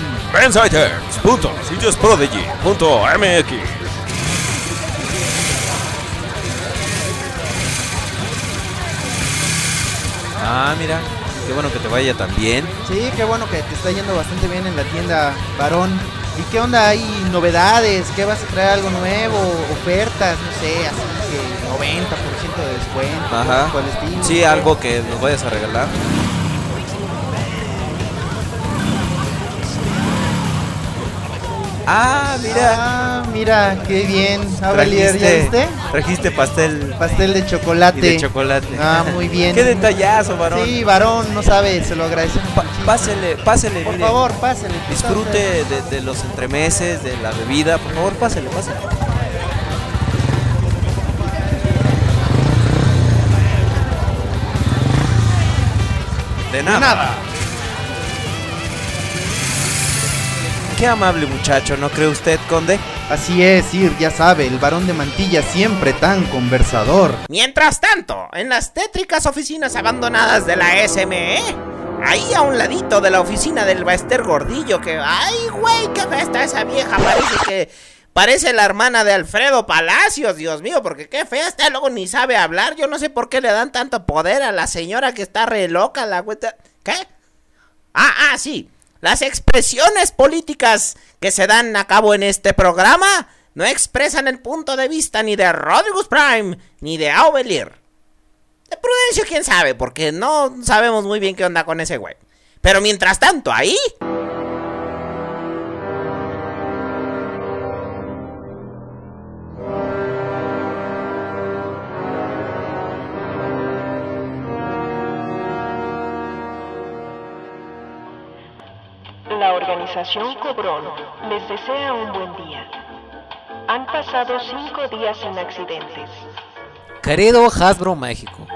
Ah, mira, qué bueno que te vaya tan bien. Sí, qué bueno que te está yendo bastante bien en la tienda, varón. ¿Y qué onda? ¿Hay novedades? ¿Qué vas a traer algo nuevo? ¿Ofertas? No sé, así que 90% de descuento. Ajá. cosas por el estilo, Sí, algo que nos vayas a regalar. Ah, mira. Ah, mira, qué bien. Abelier, ¿ya viste? Trajiste pastel Pastel de chocolate. y de chocolate. Ah, muy bien. Qué detallazo, varón. Sí, varón, no sabe, se lo agradecemos. Pa- pásele, pásele, Por mire. favor, pásale. Disfrute de, de los entremeses, de la bebida. Por favor, pásele, pásele. De nada. nada. Qué amable muchacho, ¿no cree usted, conde? Así es, Sir, ya sabe, el varón de mantilla siempre tan conversador. Mientras tanto, en las tétricas oficinas abandonadas de la SME, ahí a un ladito de la oficina del Baester Gordillo, que. ¡Ay, güey! ¡Qué fea está esa vieja! Parece que. Parece la hermana de Alfredo Palacios, Dios mío, porque qué fea está, luego ni sabe hablar. Yo no sé por qué le dan tanto poder a la señora que está re loca, la güeta. ¿Qué? Ah, ah, sí. Las expresiones políticas que se dan a cabo en este programa no expresan el punto de vista ni de Rodrigus Prime ni de Aubelier. De Prudencio, quién sabe, porque no sabemos muy bien qué onda con ese güey. Pero mientras tanto, ahí. Organización Cobrón les desea un buen día. Han pasado cinco días sin accidentes. Querido Hasbro México.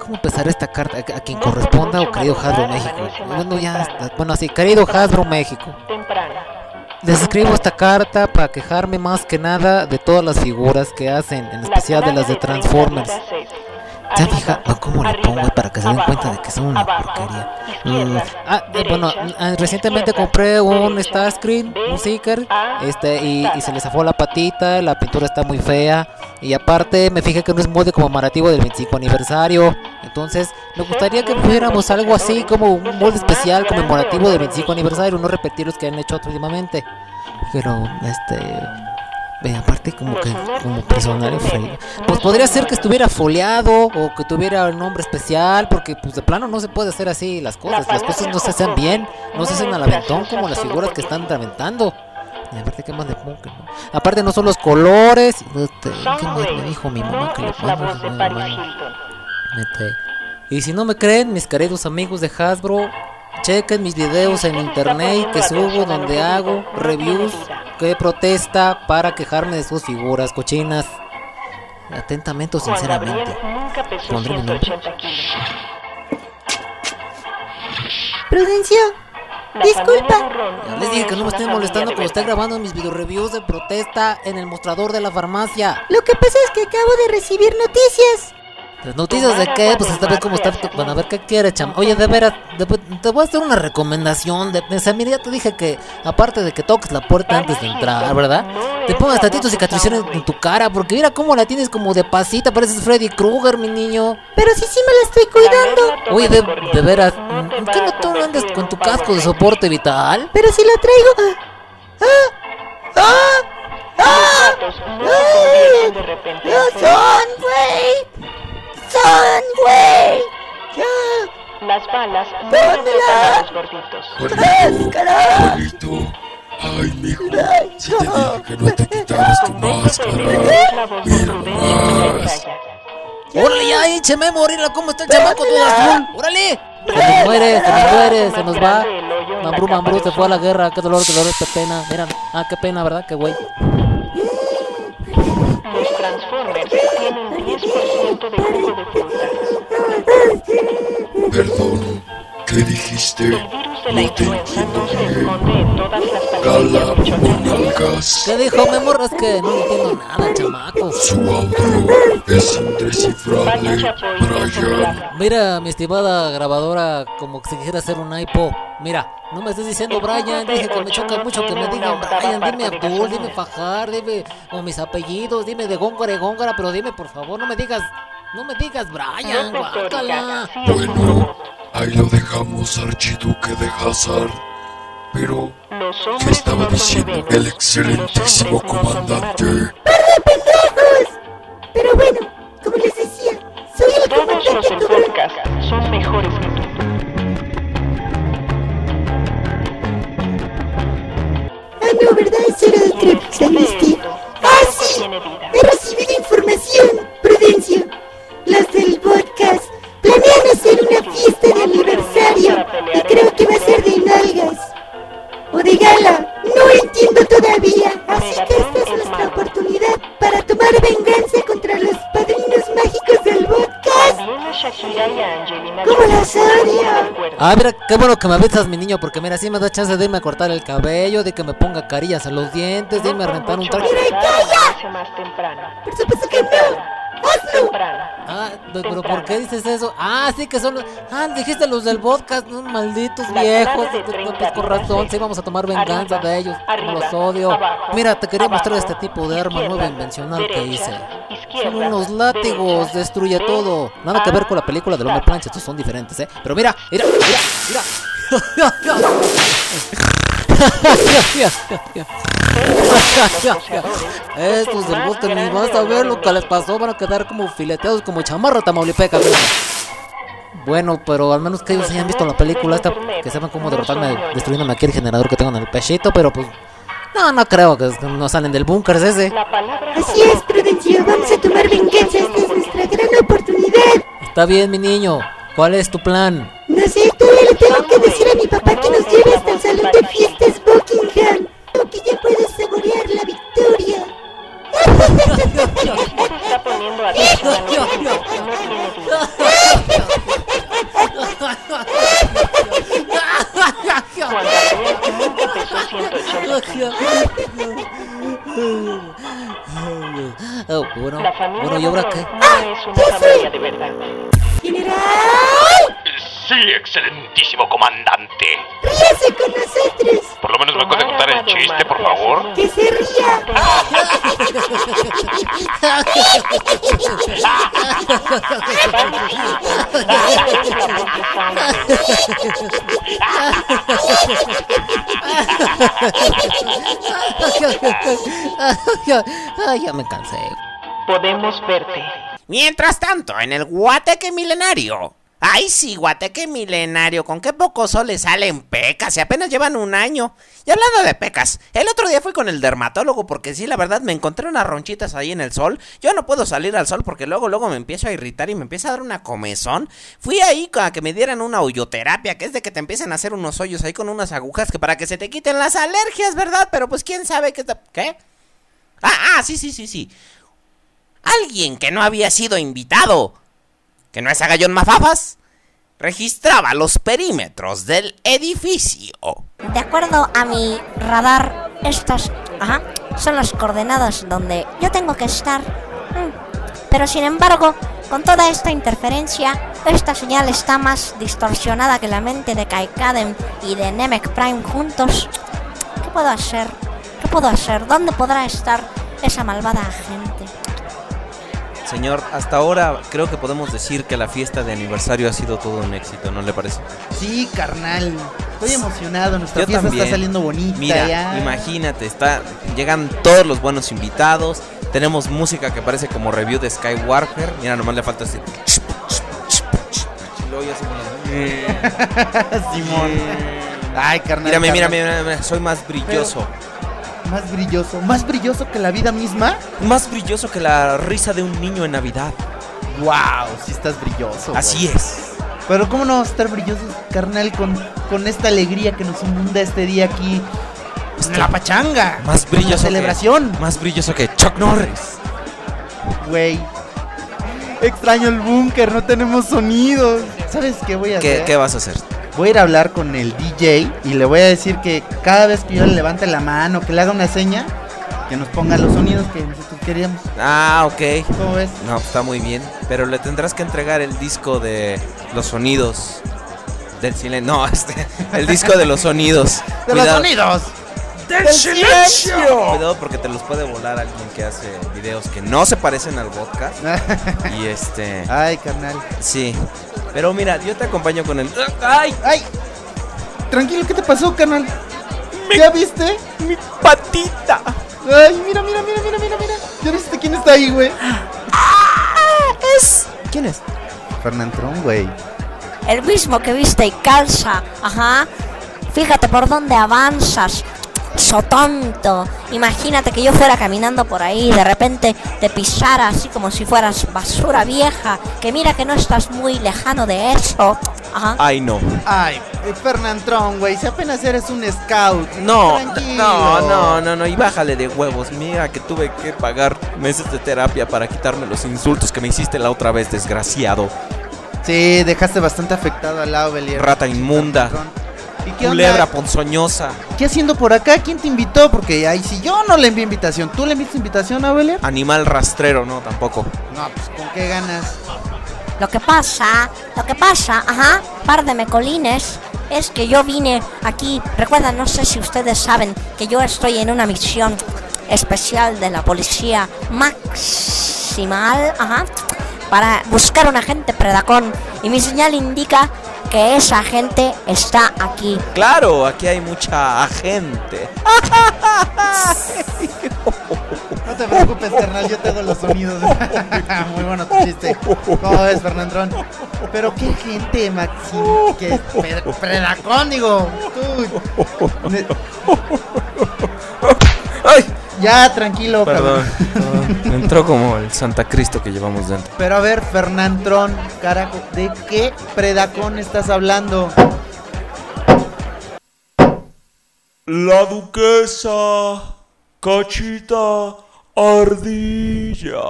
¿Cómo empezar esta carta? ¿A quien corresponda o querido Hasbro México? Bueno, ya, bueno, así, querido Hasbro México. Temprano. Les escribo esta carta para quejarme más que nada de todas las figuras que hacen, en especial de las de Transformers. ¿Se han fijado cómo le pongo para que se den cuenta de que son una porquería? Mm, ah, bueno, ah, recientemente compré un Starscreen, un Seeker, este, y, y se le zafó la patita, la pintura está muy fea, y aparte me fijé que no es molde conmemorativo del 25 aniversario. Entonces, me gustaría que pusiéramos algo así como un molde especial conmemorativo del 25 aniversario, no repetir los que han hecho últimamente. Pero, este. Aparte como que como personal pues podría ser que estuviera foliado o que tuviera un nombre especial porque pues de plano no se puede hacer así las cosas. Las cosas no se hacen bien no se hacen al aventón como las figuras que están aventando. Y aparte que más de punk, ¿no? aparte no son los colores. Este, ¿qué más me dijo mi mamá que le pongamos Este, y si no me creen mis queridos amigos de Hasbro chequen mis videos en internet que subo donde hago reviews que protesta para quejarme de sus figuras cochinas. Atentamente o sinceramente. Pondré mi nombre. Prudencio, disculpa. Ya les dije que no me estén molestando como estoy grabando mis video reviews de protesta en el mostrador de la farmacia. Lo que pasa es que acabo de recibir noticias. ¿Las noticias de qué? Pues esta vez como está. Bueno, a ver qué quiere, cham. Oye, de veras, de- te voy a hacer una recomendación. De, o sea, mira, ya te dije que, aparte de que toques la puerta antes de entrar, ¿verdad? Te pongas tantito cicatrizaciones en tu cara, porque mira cómo la tienes como de pasita, pareces Freddy Krueger, mi niño. Pero si sí me la estoy cuidando. Oye, de, de veras, ¿mm, ¿qué no tú andas con tu casco de soporte vital? Pero si la traigo. ¡Ah! ¡Ah! ¡Ah! ¡Ay! ¡No son, güey! ¡Son, güey! ¡Ya! Las balas no los gorditos. Juanito, Juanito. Ay, mijo, si te dije que no te quitaras tu máscara. Mira nomás. ¡Órale, ya, écheme morir! ¿Cómo está el chamaco todo azul? ¡Órale! Se nos muere, se nos muere, se nos va. Mambrú, Mambrú se fue a la guerra. Qué dolor, qué dolor, qué pena. Mira, ah, qué pena, ¿verdad? Qué güey. Los Transformers tienen 10% de jugo de fruta. Perdón, ¿qué dijiste? El virus de la No te influenza no entiendo se esconde en todas las pastillas. ¿Qué dijo, me morras? Que no entiendo nada, chamaco. Su audio es indescifrable, Brian. Mira, mi estimada grabadora, como que se quisiera hacer un iPo. Mira, no me estés diciendo Brian, dije que me choca mucho que me digan Brian, dime Abdul, dime Fajar, dime o mis apellidos, dime de Góngora y Góngora, pero dime por favor, no me digas, no me digas Brian, guácala. Bueno, ahí lo dejamos, archiduque de Hazard. Pero, ¿qué estaba diciendo el excelentísimo comandante? pendejos! Pero bueno, como les decía, soy el Todos los comandante del podcast son mejores que tú. Ah, no, ¿verdad? Eso era de Trepix, ¿viste? ¡Ah, sí! He recibido información, Prudencio. Los del podcast planean hacer una fiesta de aniversario y creo que va a ser de nalgas. O de gala, no entiendo todavía. Así que esta es nuestra oportunidad para tomar venganza contra los padrinos mágicos del podcast. A a ¿Cómo las odio? Ah, mira, qué bueno que me avisas, mi niño, porque mira, así me da chance de irme a cortar el cabello, de que me ponga carillas en los dientes, de irme a rentar un traje. Más temprano. Por supuesto que no. ¡Hazlo! Ah, pe- pero ¿por qué dices eso? Ah, sí que son los... Ah, dijiste los del podcast, ¿no? malditos viejos. Pues con razón, sí vamos a tomar venganza de ellos. Los odio. Mira, te quería mostrar este tipo de arma nueva invencional que hice. Son unos látigos, destruye todo. Nada que ver con la película del hombre plancha, estos son diferentes, ¿eh? Pero mira, mira, mira, mira. Estos del bosque ni vas a ver lo que les pasó, van a quedar como fileteados como chamarra tamaulipeca. Bueno, pero al menos que ellos hayan visto la película esta, que sepan cómo derrotarme destruyéndome aquí el generador que tengo en el pechito, pero pues... No, no creo que no salen del búnker ese. Así es, Prudencio. Vamos a tomar venganza. Esta es nuestra gran oportunidad. Está bien, mi niño. ¿Cuál es tu plan? Sé, todavía le tengo que decir a mi papá que nos lleve hasta el salón de fiestas Buckingham. O que ya puedo saborear la victoria. está poniendo atención a lo que dice y no tiene duda. Cuando Adrián nunca pesó 180 kilos. Bueno, bueno, ¿y ahora qué? una familia de verdad. Sí, excelentísimo comandante. Ríase con nosotros. Por lo menos me puede contar el chiste, por favor. Que se ría. Ay, ya me cansé. Podemos verte. Mientras tanto, en el Guateque Milenario. Ay, sí, Guateque Milenario, con qué poco sol le salen pecas y apenas llevan un año. Y hablando de pecas, el otro día fui con el dermatólogo porque sí, la verdad, me encontré unas ronchitas ahí en el sol. Yo no puedo salir al sol porque luego, luego me empiezo a irritar y me empieza a dar una comezón. Fui ahí a que me dieran una hoyoterapia, que es de que te empiecen a hacer unos hoyos ahí con unas agujas que para que se te quiten las alergias, ¿verdad? Pero pues quién sabe qué está... ¿Qué? Ah, ah, sí, sí, sí, sí. Alguien que no había sido invitado, que no es Agallón Mafafas, registraba los perímetros del edificio. De acuerdo a mi radar, estas ajá, son las coordenadas donde yo tengo que estar. Mm. Pero sin embargo, con toda esta interferencia, esta señal está más distorsionada que la mente de Kaikadem y de Namek Prime juntos. ¿Qué puedo hacer? ¿Qué puedo hacer? ¿Dónde podrá estar esa malvada gente? Señor, hasta ahora creo que podemos decir que la fiesta de aniversario ha sido todo un éxito, ¿no le parece? Sí, carnal. Estoy emocionado. Nuestra Yo fiesta también. está saliendo bonita Mira, ya. imagínate, está, llegan todos los buenos invitados. Tenemos música que parece como review de Skywalker. Mira, nomás le falta así. Y luego ya se- Simón. Ay, carnal. Mírame, carnal. mírame, mírame, soy más brilloso. Más brilloso. Más brilloso que la vida misma. Más brilloso que la risa de un niño en Navidad. Wow, sí estás brilloso. güey. Así es. Pero cómo no vamos a estar brillosos, carnal, con, con esta alegría que nos inunda este día aquí. En la pachanga. Más brilloso. La celebración. Que, más brilloso que Chuck Norris. Güey. Extraño el búnker, no tenemos sonidos. ¿Sabes qué voy a ¿Qué, hacer? ¿Qué vas a hacer? Voy a ir a hablar con el DJ y le voy a decir que cada vez que yo le levante la mano, que le haga una seña, que nos ponga los sonidos que nosotros queríamos. Ah, ok. ¿Cómo ves? No, está muy bien. Pero le tendrás que entregar el disco de los sonidos del silencio. No, este, el disco de los sonidos. ¡De los sonidos! ¡Del silencio! Cuidado porque te los puede volar alguien que hace videos que no se parecen al podcast. y este. Ay, carnal. Sí. Pero mira, yo te acompaño con el. ¡Ay! ¡Ay! Tranquilo, ¿qué te pasó, carnal? ¿Ya viste? Mi patita. Ay, mira, mira, mira, mira, mira, mira. ¿Ya viste quién está ahí, güey? Es ¿Quién es? Fernandrón, güey. el mismo que viste y calza. Ajá. Fíjate por dónde avanzas. So tonto. Imagínate que yo fuera caminando por ahí y de repente te pisara así como si fueras basura vieja. Que mira que no estás muy lejano de eso. Ajá. Ay, no. Ay, eh, Fernandrón, güey. Si apenas eres un scout. No, Tranquilo. no, no, no, no, y bájale de huevos. Mira que tuve que pagar meses de terapia para quitarme los insultos que me hiciste la otra vez, desgraciado. Sí, dejaste bastante afectado al lado, Belier. Rata inmunda. ¿Y qué Culebra onda? ponzoñosa. ¿Qué haciendo por acá? ¿Quién te invitó? Porque ahí si yo no le envié invitación, ¿tú le enviaste invitación a Belia? Animal rastrero, no, tampoco. No, pues con qué ganas. Lo que pasa, lo que pasa, ajá, par de mecolines, es que yo vine aquí. Recuerda, no sé si ustedes saben que yo estoy en una misión especial de la policía maximal, ajá, para buscar un agente predacón. Y mi señal indica que esa gente está aquí. Claro, aquí hay mucha gente. No te preocupes, carnal, yo te hago los sonidos. Muy bueno tu chiste. ¿Cómo ves, Fernandrón? Pero qué gente, Maxim, que predacón, digo. Tú. Ne- Ya, tranquilo, Perdón. cabrón. Entró como el Santa Cristo que llevamos dentro. Pero a ver, Fernandrón, carajo, ¿de qué predacón estás hablando? La duquesa Cachita Ardilla.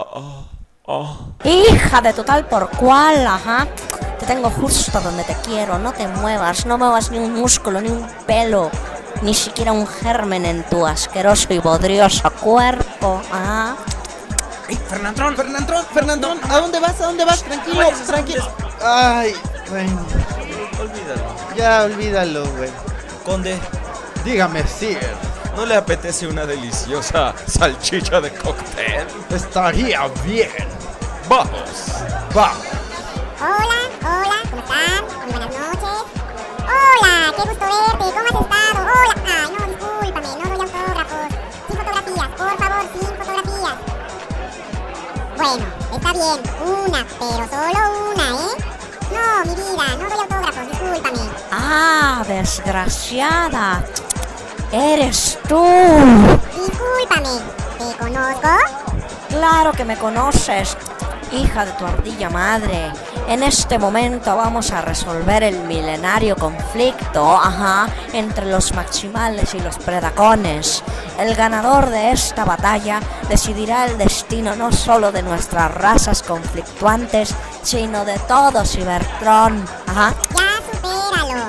Ah. Hija de total por cual, ajá. Te tengo justo donde te quiero. No te muevas, no muevas ni un músculo, ni un pelo, ni siquiera un germen en tu asqueroso y bodrioso cuerpo. Ajá. Fernandrón, Fernandrón, Fernandrón, ¿a dónde vas? ¿A dónde vas? Tranquilo, tranquilo. Ay, bueno. Olvídalo. Ya, olvídalo, güey. Conde, Dígame, sí. ¿no le apetece una deliciosa salchicha de cóctel? Estaría bien. Vamos. Vamos. Hola, hola, ¿cómo están? Muy buenas noches. Hola, qué gusto verte, ¿cómo has estado? Hola, ay, no, discúlpame, no doy autógrafos. Sin fotografías, por favor, sin fotografías. Bueno, está bien, una, pero solo una, ¿eh? No, mi vida, no doy autógrafos, discúlpame. Ah, desgraciada. Eres tú. Discúlpame, ¿te conozco? Claro que me conoces, hija de tu ardilla madre. En este momento vamos a resolver el milenario conflicto, ajá, entre los maximales y los predacones. El ganador de esta batalla decidirá el destino no solo de nuestras razas conflictuantes, sino de todo Cybertron. Ajá. Ya supéralo.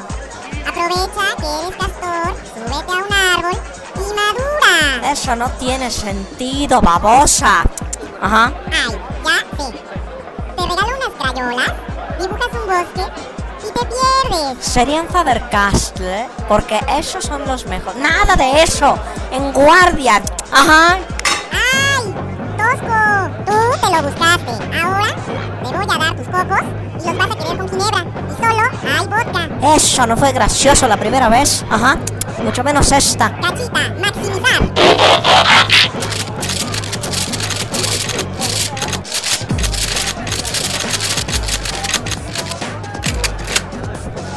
Aprovecha que eres castor, súbete a un árbol y madura. Eso no tiene sentido, babosa. Ajá. Ay, ya sé. Te regalo unas crayolas, dibujas un bosque y te pierdes. Serían Faber-Castell, porque esos son los mejores. Nada de eso. En guardia. Ajá. ¡Ay! ¡Tosco! Tú te lo buscaste. Ahora te voy a dar tus cocos y los vas a querer con ginebra. Y solo hay vodka. Eso no fue gracioso la primera vez. Ajá. Mucho menos esta. Cachita, maximizar.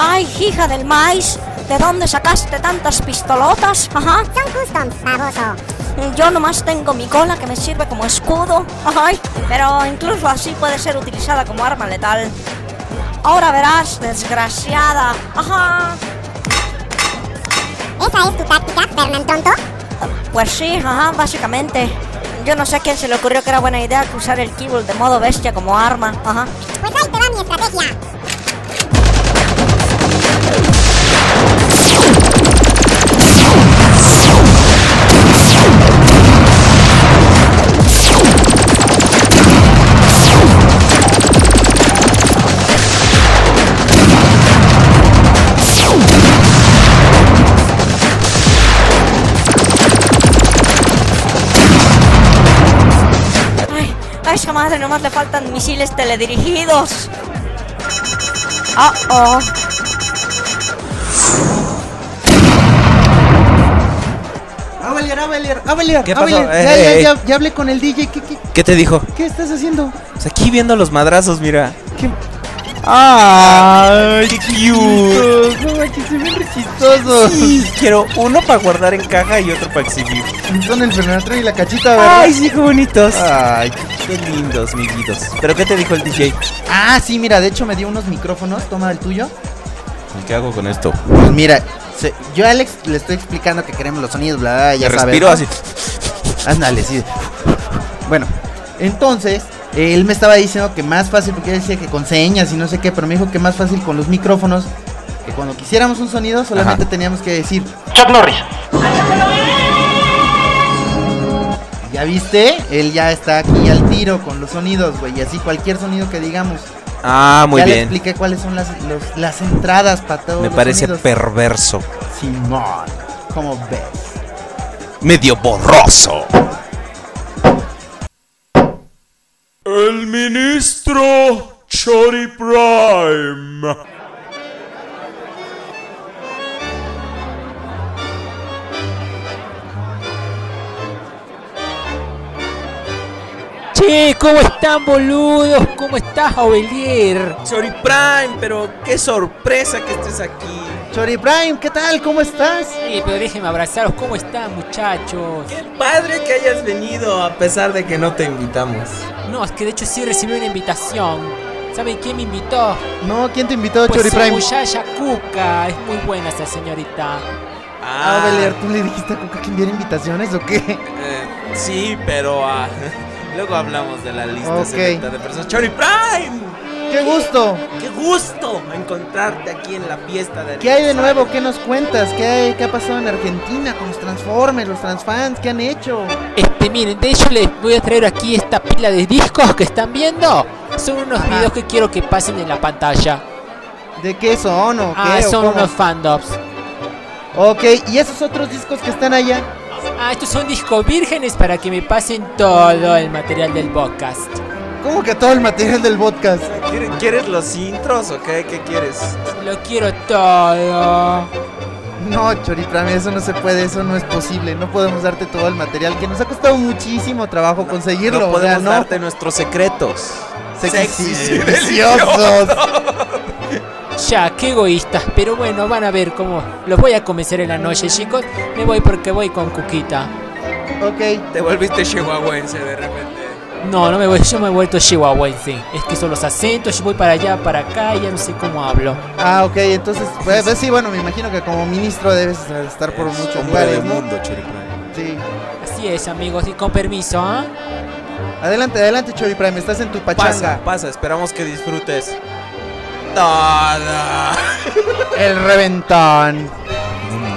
Ay, hija del maíz. ¿De dónde sacaste tantas pistolotas? Ajá. Son customs, baboso. Yo nomás tengo mi cola que me sirve como escudo. Ay, pero incluso así puede ser utilizada como arma letal. Ahora verás, desgraciada. Ajá. ¿Esa es tu táctica, Fernán Tonto? Pues sí, ajá, básicamente. Yo no sé a quién se le ocurrió que era buena idea usar el keyboard de modo bestia como arma. Ajá. Pues ahí te va mi estrategia. Madre nomás le faltan misiles teledirigidos. Oh, oh. Avelier, Avelier, Avelier, ¿Qué pasó? Avelier, Eh, ya, ya, eh, ya, ya hablé con el DJ. ¿Qué, qué, ¿Qué te dijo? qué estás haciendo? Pues aquí viendo los madrazos, mira. ¡Ay, qué cute! No se ven re chistosos. Sí, quiero uno para guardar en caja y otro para exhibir. Son el Fernando y la cachita, ¿verdad? Ay, sí, qué bonitos. Ay, Qué lindos, miguitos. ¿Pero qué te dijo el DJ? Ah, sí, mira, de hecho me dio unos micrófonos. Toma el tuyo. ¿Y ¿Qué hago con esto? Pues mira, se- yo a Alex le estoy explicando que queremos los sonidos, bla, bla, ya sabes. respiro ¿no? así. Ándale, sí. Bueno, entonces, él me estaba diciendo que más fácil, porque él decía que con señas y no sé qué, pero me dijo que más fácil con los micrófonos Que cuando quisiéramos un sonido solamente teníamos que decir Chuck Norris. ¿Ya viste? Él ya está aquí al tiro con los sonidos, güey. Y así cualquier sonido que digamos. Ah, muy ya le bien. expliqué cuáles son las, los- las entradas para todos Me los parece sonidos. perverso. Simón, ¿cómo ves? Medio borroso. El ministro Chori Prime. Che, ¿cómo están, boludos? ¿Cómo estás, Ovelier? Chori Prime, pero qué sorpresa que estés aquí. Chori Prime, ¿qué tal? ¿Cómo estás? Sí, pero déjenme abrazaros. ¿Cómo están, muchachos? Padre que hayas venido a pesar de que no te invitamos. No, es que de hecho sí recibí una invitación. ¿Saben quién me invitó? No, ¿quién te invitó, Pues Chori su Prime? muchacha Cuca. Es muy buena esa señorita. Ah, Belier, ¿tú le dijiste a Cuca que enviara invitaciones o qué? Eh, sí, pero ah, luego hablamos de la lista Ok. selecta de personas. Chori Prime. ¡Qué gusto! ¡Qué gusto encontrarte aquí en la fiesta de ¿Qué hay de nuevo? ¿Qué nos cuentas? ¿Qué, hay, ¿Qué ha pasado en Argentina con los Transformers, los Transfans? ¿Qué han hecho? Este, miren, de hecho les voy a traer aquí esta pila de discos que están viendo. Son unos videos que quiero que pasen en la pantalla. ¿De qué son o Ah, qué? son cómo? unos fandoms. Ok, ¿y esos otros discos que están allá? Ah, estos son discos vírgenes para que me pasen todo el material del podcast. ¿Cómo que todo el material del podcast? ¿Quieres, quieres los intros o qué? ¿Qué quieres? Lo quiero todo. No, Choriprame, eso no se puede, eso no es posible. No podemos darte todo el material que nos ha costado muchísimo trabajo conseguirlo. No o sea, podemos no. darte nuestros secretos. Sexys y deliciosos. Ya, qué egoístas. Pero bueno, van a ver cómo los voy a convencer en la noche, chicos. Me voy porque voy con Cuquita. Ok. Te volviste chihuahuense de repente. No, no me voy, yo me he vuelto chihuahuense. Es que son los acentos, yo voy para allá, para acá, y ya no sé cómo hablo. Ah, ok, entonces, pues, pues sí, bueno, me imagino que como ministro debes estar por muchos lugares, del ¿no? mundo, Choriprime. Sí. Así es, amigos, y con permiso, ¿ah? Adelante, adelante, Choriprime, estás en tu pachanga. Pasa, pasa, esperamos que disfrutes. Todo. El reventón.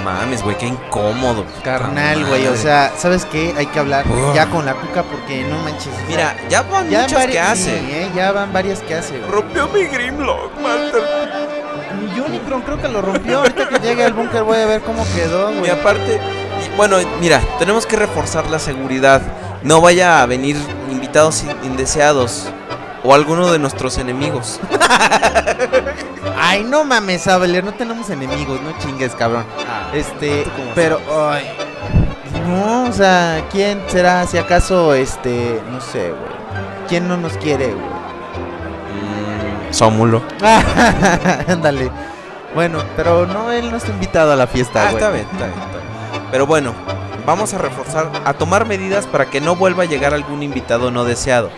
No mames, güey, qué incómodo. Carnal, güey, o sea, ¿sabes qué? Hay que hablar ya con la cuca porque no manches. Mira, ya van ya muchos vari- que hace. sí, eh, ya van varias que hace. Rompió mi Grimlock, Master. Unicron creo que lo rompió. Ahorita que llegue al búnker voy a ver cómo quedó, Y güey. aparte, y- bueno, mira, tenemos que reforzar la seguridad. No vaya a venir invitados in- indeseados o alguno de nuestros enemigos. Ay, no mames, Abelier, no tenemos enemigos, no chingues, cabrón. Este, pero, ay. No, o sea, ¿quién será, si acaso, este, no sé, güey? ¿Quién no nos quiere, güey? Sómulo. Ándale. Bueno, pero no, él no está invitado a la fiesta, Ah, güey. está bien, está bien, está bien. Pero bueno, vamos a reforzar, a tomar medidas para que no vuelva a llegar algún invitado no deseado.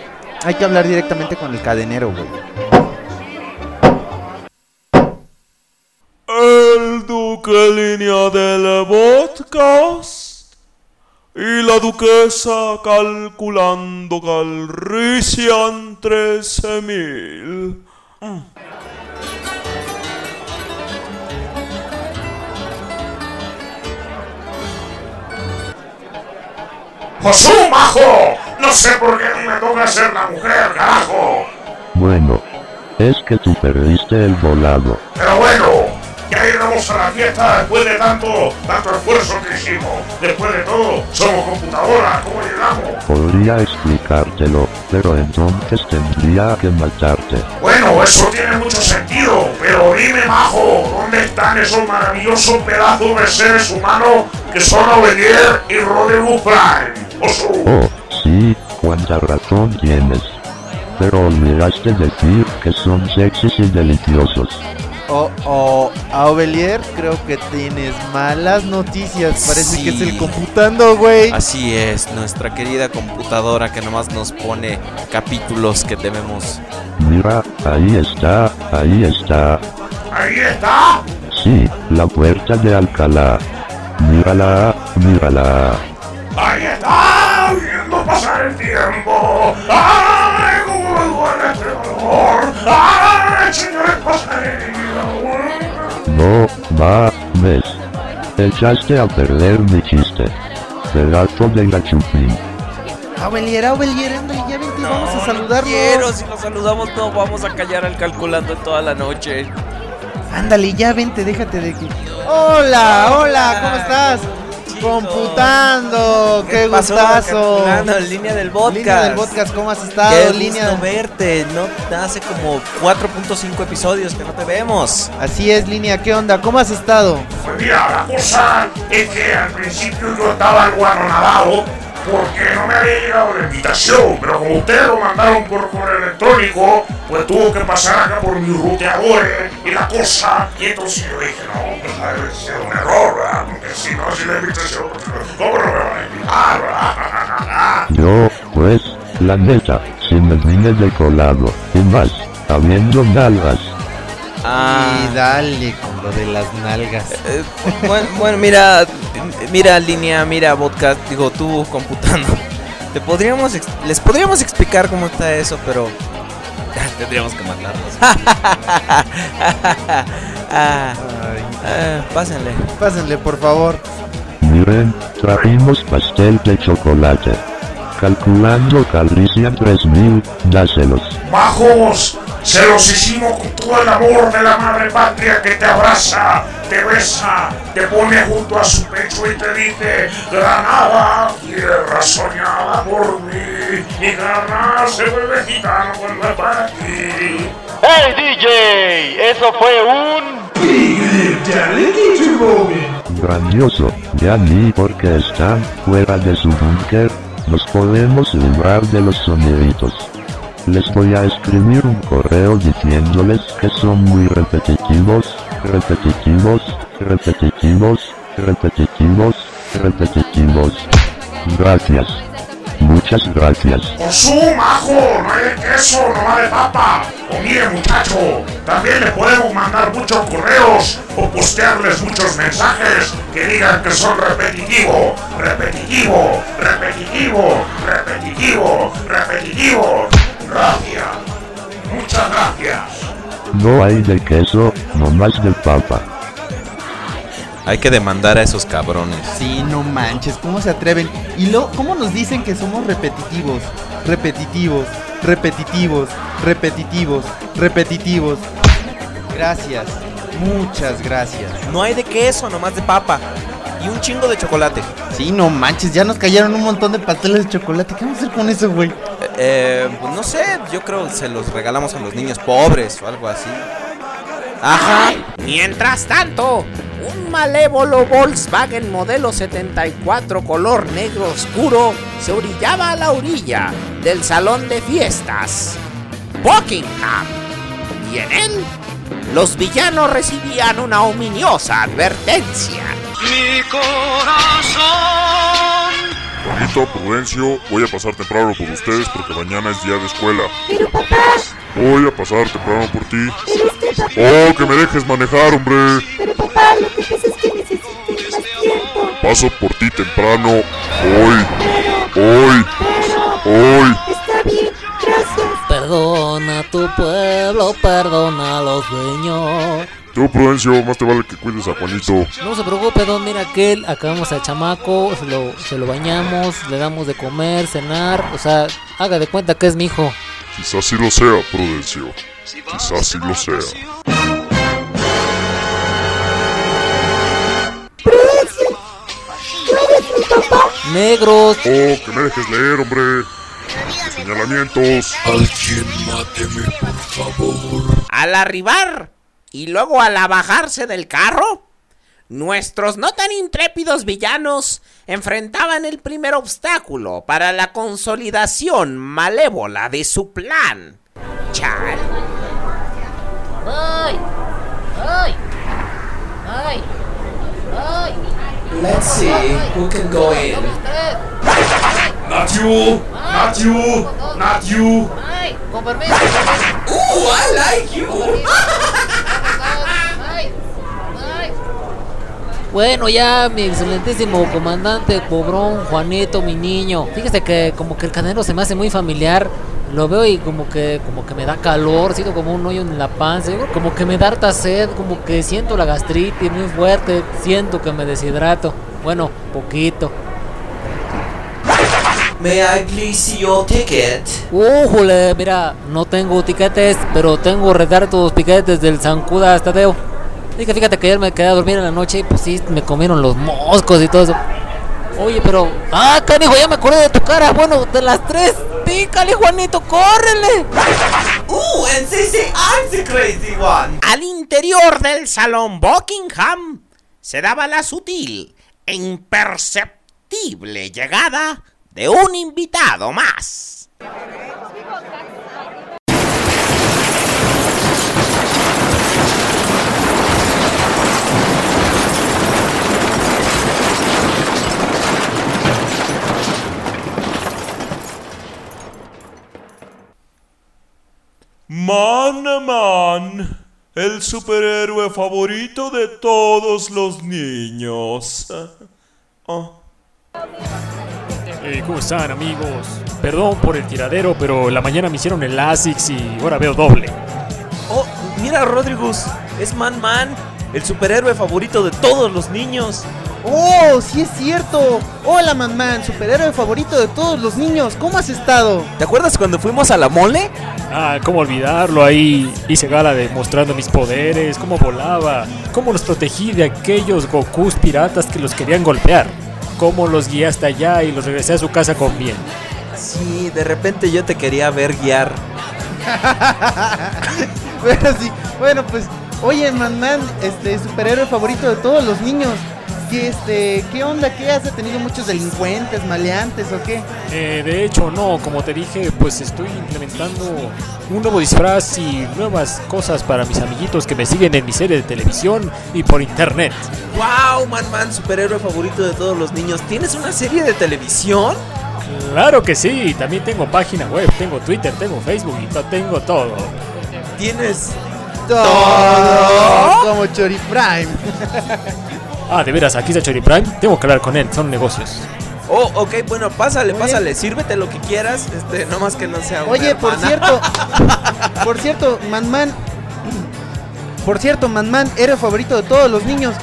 Hay que hablar directamente con el cadenero, güey. Línea del podcast y la duquesa calculando calrician 13 mil. ¡Josú, majo! No sé por qué me toca ser la mujer, carajo. Bueno, es que tú perdiste el volado. Pero bueno, ya llegamos a la fiesta después de tanto, tanto esfuerzo que hicimos. Después de todo, somos computadoras, ¿cómo llegamos? Podría explicártelo, pero entonces tendría que matarte. Bueno, eso tiene mucho sentido, pero dime, majo, ¿dónde están esos maravillosos pedazos de seres humanos que son Ovelier y Roderick Prime? Oh, sí, cuánta razón tienes. Pero olvidaste decir que son sexys y deliciosos. Oh, oh, Aubelier, creo que tienes malas noticias. Parece que es el computando, güey. Así es, nuestra querida computadora que nomás nos pone capítulos que debemos. Mira, ahí está, ahí está. Ahí está. Sí, la puerta de Alcalá. Mírala, mírala. Ahí está, viendo pasar el tiempo. ¡Ay, cómo me duele este dolor! ¡Ay, señores pasajeros! No, mames. Echaste a perder mi chiste. Pedazo de gachupín. Aubelier, Aubelier, ándale, ya vente, vamos a saludarnos. Quiero, si nos saludamos no vamos a callar al calculando toda la noche. Ándale, ya vente, déjate de que. Hola, hola, ¿cómo estás? Computando, qué, pasó, gustazo. Calculando, en línea del podcast. Línea del podcast, ¿cómo has estado? Qué línea gusto verte, no hace como 4.5 episodios que no te vemos. Así es, línea, ¿qué onda? ¿Cómo has estado? Pues mira, la cosa es que al principio yo estaba algo anonadado porque no me había llegado la invitación, pero como ustedes lo mandaron por correo electrónico, pues tuvo que pasar acá por mis ruteadores y la cosa, y entonces yo dije, no, pues debe ser un error, ¿verdad? Porque si no, si la invitación, pues, ¿cómo no me van a invitar? Yo, pues, la neta, si me vine de colado, y más, habiendo nalgas. Y dale con lo de las nalgas. Eh, bueno, bueno, mira, mira línea, mira podcast, digo tú computando. Te podríamos, les podríamos explicar cómo está eso, pero tendríamos que matarlos. Ah, ah, pásenle. Pásenle, por favor. Miren, trajimos pastel de chocolate. Calculando Calricia 3000, dáselos. Bajos, se los hicimos con todo el amor de la madre patria que te abraza, te besa, te pone junto a su pecho y te dice, Granada, tierra soñada por mí, y Granada se vuelve gitano es para ti. ¡Hey DJ! Eso fue un... Grandioso, ya ni porque están fuera de su búnker, nos podemos librar de los soniditos. Les voy a escribir un correo diciéndoles que son muy repetitivos, repetitivos, repetitivos, repetitivos, repetitivos. Gracias. Muchas gracias. Por su majo, no hay de queso, no hay de papa. O mire muchacho, también le podemos mandar muchos correos o postearles muchos mensajes que digan que son repetitivo, repetitivo, repetitivo, repetitivo, repetitivo. Gracias. Muchas gracias. No hay de queso, nomás de papa. Hay que demandar a esos cabrones. Sí, no manches, ¿cómo se atreven? Y luego, ¿cómo nos dicen que somos repetitivos? Repetitivos, repetitivos, repetitivos, repetitivos. Gracias, muchas gracias. No hay de queso, nomás de papa. Y un chingo de chocolate. Sí, no manches, ya nos cayeron un montón de pasteles de chocolate. ¿Qué vamos a hacer con eso, güey? Eh, pues no sé, yo creo que se los regalamos a los niños pobres o algo así. Ajá. Mientras tanto, un malévolo Volkswagen modelo 74 color negro oscuro se orillaba a la orilla del salón de fiestas Buckingham. Y en él, los villanos recibían una ominiosa advertencia. Mi corazón. Bonito, Prudencio, voy a pasar temprano por ustedes porque mañana es día de escuela. Pero papá, Voy a pasar temprano por ti. pero es que papá. Oh, que me dejes manejar, hombre. Pero lo que pasa es que necesito más tiempo. Paso por ti temprano. Hoy. Hoy. Hoy. Está bien, gracias. Perdona tu pueblo, perdona a los dueños. Tú, Prudencio, más te vale que cuides a Juanito. No se preocupe, don, mira aquel, acabamos al chamaco, se lo, se lo bañamos, le damos de comer, cenar, o sea, haga de cuenta que es mi hijo. Quizás sí lo sea, Prudencio. Quizás sí lo sea. Negros. Oh, que me dejes leer, hombre. Los señalamientos. Alguien máteme, por favor. Al arribar y luego al bajarse del carro, nuestros no tan intrépidos villanos enfrentaban el primer obstáculo para la consolidación malévola de su plan. Chal. ¡Ay! ¡Ay! ¡Ay! ¡Ay! Let's see who can go in. Not you, not you, not you. ¡Ay! ¡Con permiso! ¡Uh, I like you! Bueno, ya, mi excelentísimo comandante Pobrón, Juanito, mi niño. Fíjese que como que el canero se me hace muy familiar. lo veo y como que como que me da calor, siento como un hoyo en la panza, como que me da harta sed, como que siento la gastritis muy fuerte, siento que me deshidrato. Bueno, poquito. May I please see your ticket? ¡Újule! Mira, no tengo tiquetes, pero tengo retardos piquetes del Zancuda Tadeo. Dije, fíjate que ayer me quedé a dormir en la noche y pues sí, me comieron los moscos y todo eso. Oye, pero... ¡Ah, canijo, ya me acordé de tu cara! Bueno, de las tres. ¡Pícale, Juanito, córrele! ¡Uh, and they say I'm the crazy one! Al interior del salón Buckingham se daba la sutil e imperceptible llegada de un invitado más. Man Man, el superhéroe favorito de todos los niños. Oh. Eh, ¿Cómo están amigos? Perdón por el tiradero, pero la mañana me hicieron el ASICS y ahora veo doble. Oh, mira, Rodrigus, es Man Man, el superhéroe favorito de todos los niños. ¡Oh, sí es cierto! Hola, Man Man, superhéroe favorito de todos los niños. ¿Cómo has estado? ¿Te acuerdas cuando fuimos a la mole? Ah, cómo olvidarlo ahí. Hice gala demostrando mis poderes, cómo volaba, cómo los protegí de aquellos Gokus piratas que los querían golpear, cómo los guié hasta allá y los regresé a su casa con bien. Sí, de repente yo te quería ver guiar. Pero sí, bueno, pues, oye, Man Man, este superhéroe favorito de todos los niños. ¿Qué, este, ¿Qué onda? ¿Qué has tenido muchos delincuentes, maleantes o qué? Eh, de hecho, no, como te dije, pues estoy implementando un nuevo disfraz y nuevas cosas para mis amiguitos que me siguen en mi serie de televisión y por internet. ¡Wow, Man Man, superhéroe favorito de todos los niños! ¿Tienes una serie de televisión? Claro que sí, también tengo página web, tengo Twitter, tengo Facebook y tengo todo. ¿Tienes todo como Chori Prime? Ah, de veras, aquí está Chori Prime, tengo que hablar con él, son negocios. Oh, ok, bueno, pásale, pásale, sírvete lo que quieras, este, no más que no sea una Oye, por hermana. cierto, por cierto, Man Man, por cierto, Man Man, héroe favorito de todos los niños.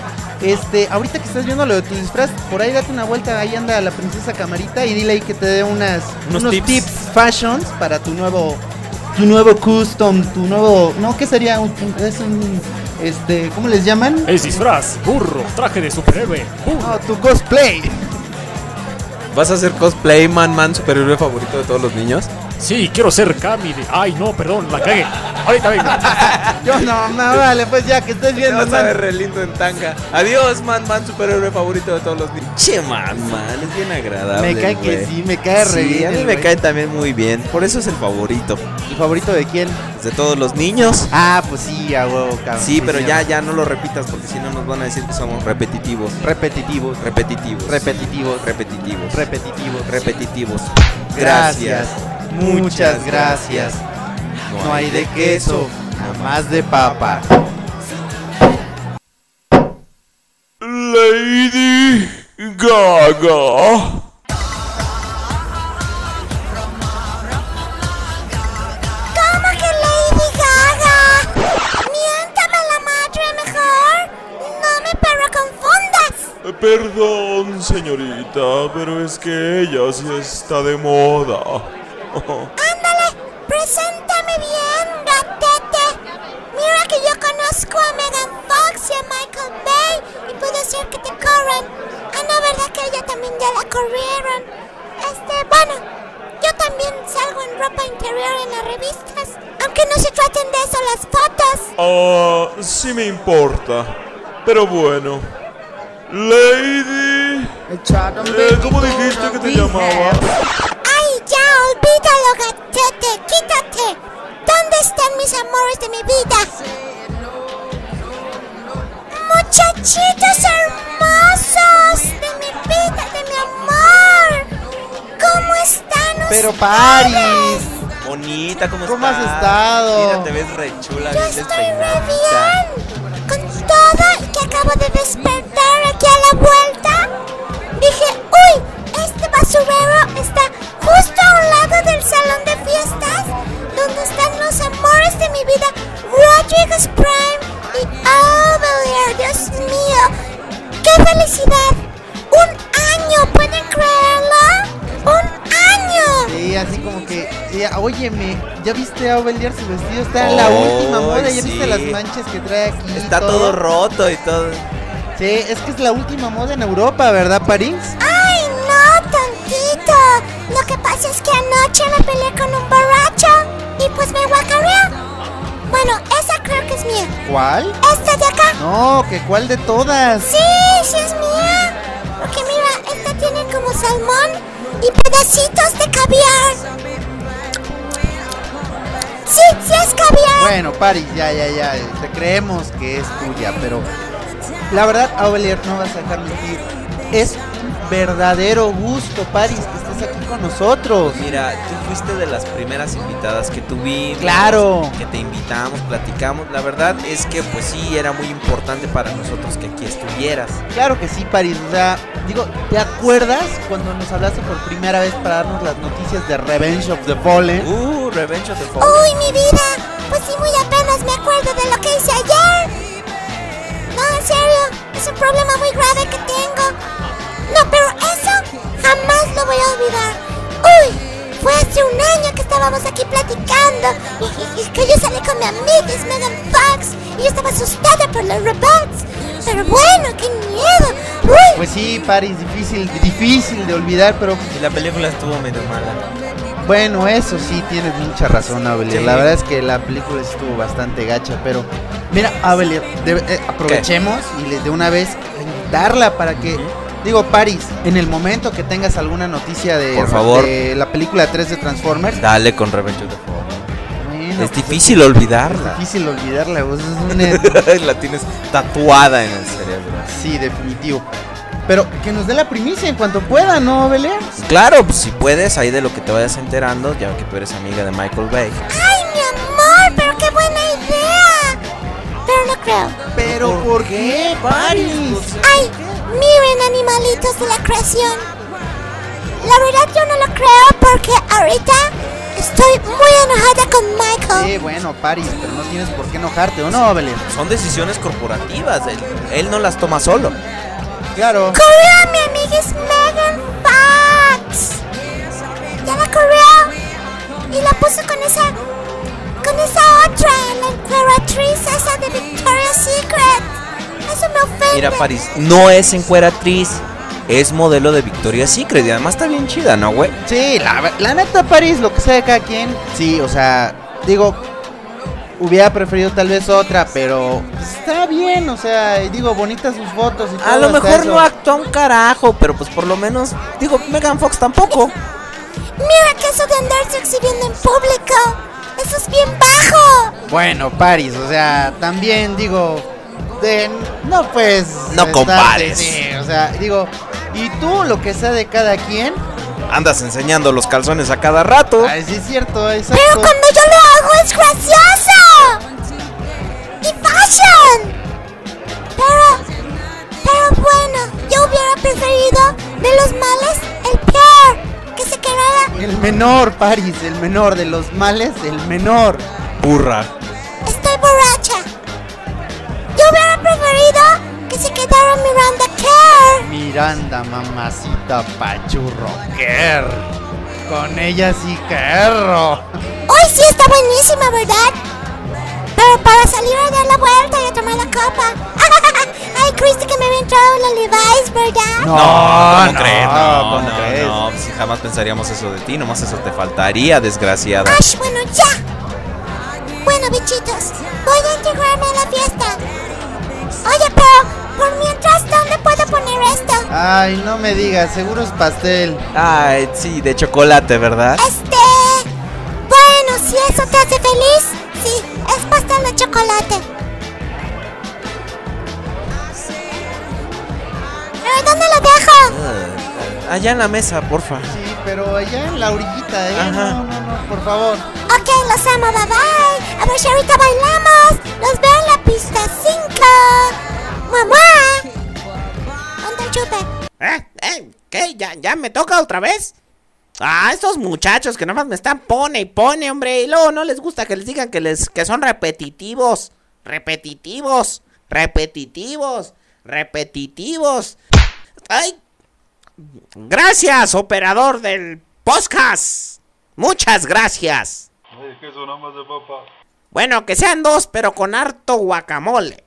Este, ahorita que estás viendo lo de tu disfraz, por ahí date una vuelta, ahí anda la princesa Camarita y dile ahí que te dé unas, Unos unos, tips. tips. fashions para tu nuevo, tu nuevo custom, tu nuevo, no, ¿qué sería? Un, un- es un, este, ¿cómo les llaman? Es disfraz, burro, traje de superhéroe, burro. No, tu cosplay. ¿Vas a hacer cosplay, Man Man, superhéroe favorito de todos los niños? Sí, quiero ser Kami de... Ay, no, perdón, la cagué. Ahorita vengo. Yo no, no, vale, pues ya que estés Te viendo, vas a Man. ver re lindo en tanga. Adiós, Man Man, superhéroe favorito de todos los niños. Che, Man Man, es bien agradable. Me cae que sí, me cae re Sí, bien a mí me güey. cae también muy bien. Por eso es el favorito. ¿El favorito de quién? De todos los niños. Ah, pues sí, a huevo, cabrón. Sí, pero sí, ya, ya no lo repitas porque si no nos van a decir que somos repetitivos. Repetitivos. Repetitivos. Repetitivos. Repetitivos. Repetitivos. Repetitivos. Gracias. Muchas gracias. No hay de queso, nada más de papa. Lady Gaga. ¿Cómo que Lady Gaga? Miéntame la madre mejor. No me pero confundas. Perdón, señorita, pero es que ella sí está de moda. Ándale, preséntame bien, gatete. Mira que yo conozco a Megan Fox y a Michael Bay y puede ser que te corran. Ah, no, ¿verdad que ella también ya la corrieron? Este, bueno, yo también salgo en ropa interior en las revistas. Aunque no se traten de eso las fotos. Ah, sí me importa. Pero bueno. Lady. Eh, ¿Cómo dijiste que te llamabas? Paris. Bonita, ¿cómo, ¿Cómo has estado? Mira, te ves re chula, Yo estoy re bien. Con todo y que acabo de despertar aquí a la vuelta, dije, uy, este basurero está justo a un lado del salón de fiestas, donde están los amores de mi vida, Rodriguez Prime y oh, Albert. Dios mío, qué felicidad óyeme, ¿ya viste a Ovelier su vestido? Está en la Oh, última moda, ¿ya sí. viste las manchas que trae aquí? Está todo roto y todo. Sí, es que es la última moda en Europa, ¿verdad, París? ¡Ay, no, tontito! Lo que pasa es que anoche me peleé con un borracho y pues me guacareó. Bueno, esa creo que es mía. ¿Cuál? Esta de acá. No, que cuál de todas. Sí, sí es mía. Porque mira, esta tiene como salmón y pedacitos de caviar. Bueno, Paris, ya, ya, ya. Te creemos que es tuya, pero la verdad, Aubelier, no vas a dejar mentir. Es un verdadero gusto, Paris, que estés aquí con nosotros. Mira, tú fuiste de las primeras invitadas que tuvimos. Claro. Que te invitamos, platicamos. La verdad es que pues sí, era muy importante para nosotros que aquí estuvieras. Claro que sí, Paris. O sea, digo, ¿te acuerdas cuando nos hablaste por primera vez para darnos las noticias de Revenge of the Fallen? Uh, Revenge of the Fallen. Uy, mi vida. Me acuerdo de lo que hice ayer. No, en serio, es un problema muy grave que tengo. No, pero eso jamás lo voy a olvidar. Uy, fue hace un año que estábamos aquí platicando y, que yo salí con mi amiga Megan Fox y yo estaba asustada por los robots. Pero bueno, qué miedo. Uy, Pues sí, Paris, difícil, difícil de olvidar, pero la película estuvo medio mala. Bueno, eso sí, tienes mucha razón, Abelier. Sí. La verdad es que la película estuvo bastante gacha, pero mira, Abelier, de- eh, aprovechemos y le- de una vez darla para que, digo, Paris, en el momento que tengas alguna noticia de, Por favor. de la película 3 de Transformers, Dale con Revenge of the bueno, Es pues, difícil olvidarla. Es difícil olvidarla, pues, es una- la tienes tatuada en el cerebro. Sí, definitivo. Pero que nos dé la primicia en cuanto pueda, ¿no, Belén? Claro, pues si puedes, ahí de lo que te vayas enterando, ya que tú eres amiga de Michael Bay. ay, mi amor, pero qué buena idea. Pero no creo. ¿Pero por qué, Paris? Ay, miren animalitos de la creación. La verdad yo no lo creo porque ahorita estoy muy enojada con Michael. Sí, bueno, Paris, pero no tienes por qué enojarte, ¿o no, Belén? Son decisiones corporativas, él, él no las toma solo. Claro. Corrió, mi amiga es Megan Fox. Ya la corrió y la puso con esa, con esa otra, la encueratriz esa de Victoria's Secret. Eso me ofende. Mira, Paris, no es encueratriz, es modelo de Victoria's Secret y además está bien chida, ¿no, güey? Sí, la, la neta, Paris, lo que sea de cada quien, sí, o sea, digo, hubiera preferido tal vez otra, pero está bien, o sea, digo, bonitas sus fotos y todo. A lo mejor eso. no actúa un carajo, pero pues por lo menos, digo, Megan Fox tampoco. Mira que eso de andarse exhibiendo en público. Eso es bien bajo. Bueno, Paris, o sea, también digo, de, no pues... No estarte- compares. Sí, o sea, digo, y tú lo que sea de cada quien... Andas enseñando los calzones a cada rato. Ay, sí es cierto, exacto. Pero cuando yo lo hago es gracioso. Y fashion. Pero, pero bueno, yo hubiera preferido de los males el peor. Que se quedara. El menor, Paris, el menor de los males, el menor. Burra. Estoy borracha. Yo hubiera preferido que se quedara Miranda. Miranda, mamacita, pachurro, quer. Con ella sí querro. Hoy sí está buenísima, ¿verdad? Pero para salir a dar la vuelta y a tomar la copa. Ay, creíste que me había entrado la Levi's, ¿verdad? No, ¿cómo no, crees? No, ¿cómo no, crees? no, pues, jamás pensaríamos eso de ti, nomás eso te faltaría, desgraciada. Ash, bueno, ya. Bueno, bichitos, voy a integrarme a la fiesta. Oye, pero por mientras, ¿dónde puedo poner esto? Ay, no me digas, seguro es pastel. Ay, sí, de chocolate, ¿verdad? Este. Bueno, si eso te hace feliz, sí, es pastel de chocolate. ¿Pero dónde lo dejo? Ah, allá en la mesa, porfa. Sí, pero allá en la orillita, ¿eh? Ajá. No, no, no, por favor. Ok, los amo, bye bye. A ver si ahorita bailamos. Los veo en la pista 5. ¡Mamá! ¿Dónde el chupe? ¿Eh? ¿Eh? ¿Qué? ¿Ya, ¿Ya me toca otra vez? Ah, estos muchachos que nomás me están pone y pone, hombre. Y luego no les gusta que les digan que, les, que son repetitivos. Repetitivos. Repetitivos. Repetitivos. ¡Ay! Gracias, operador del podcast. Muchas gracias. Ay, que eso nada más de papa. Bueno, que sean dos, pero con harto guacamole.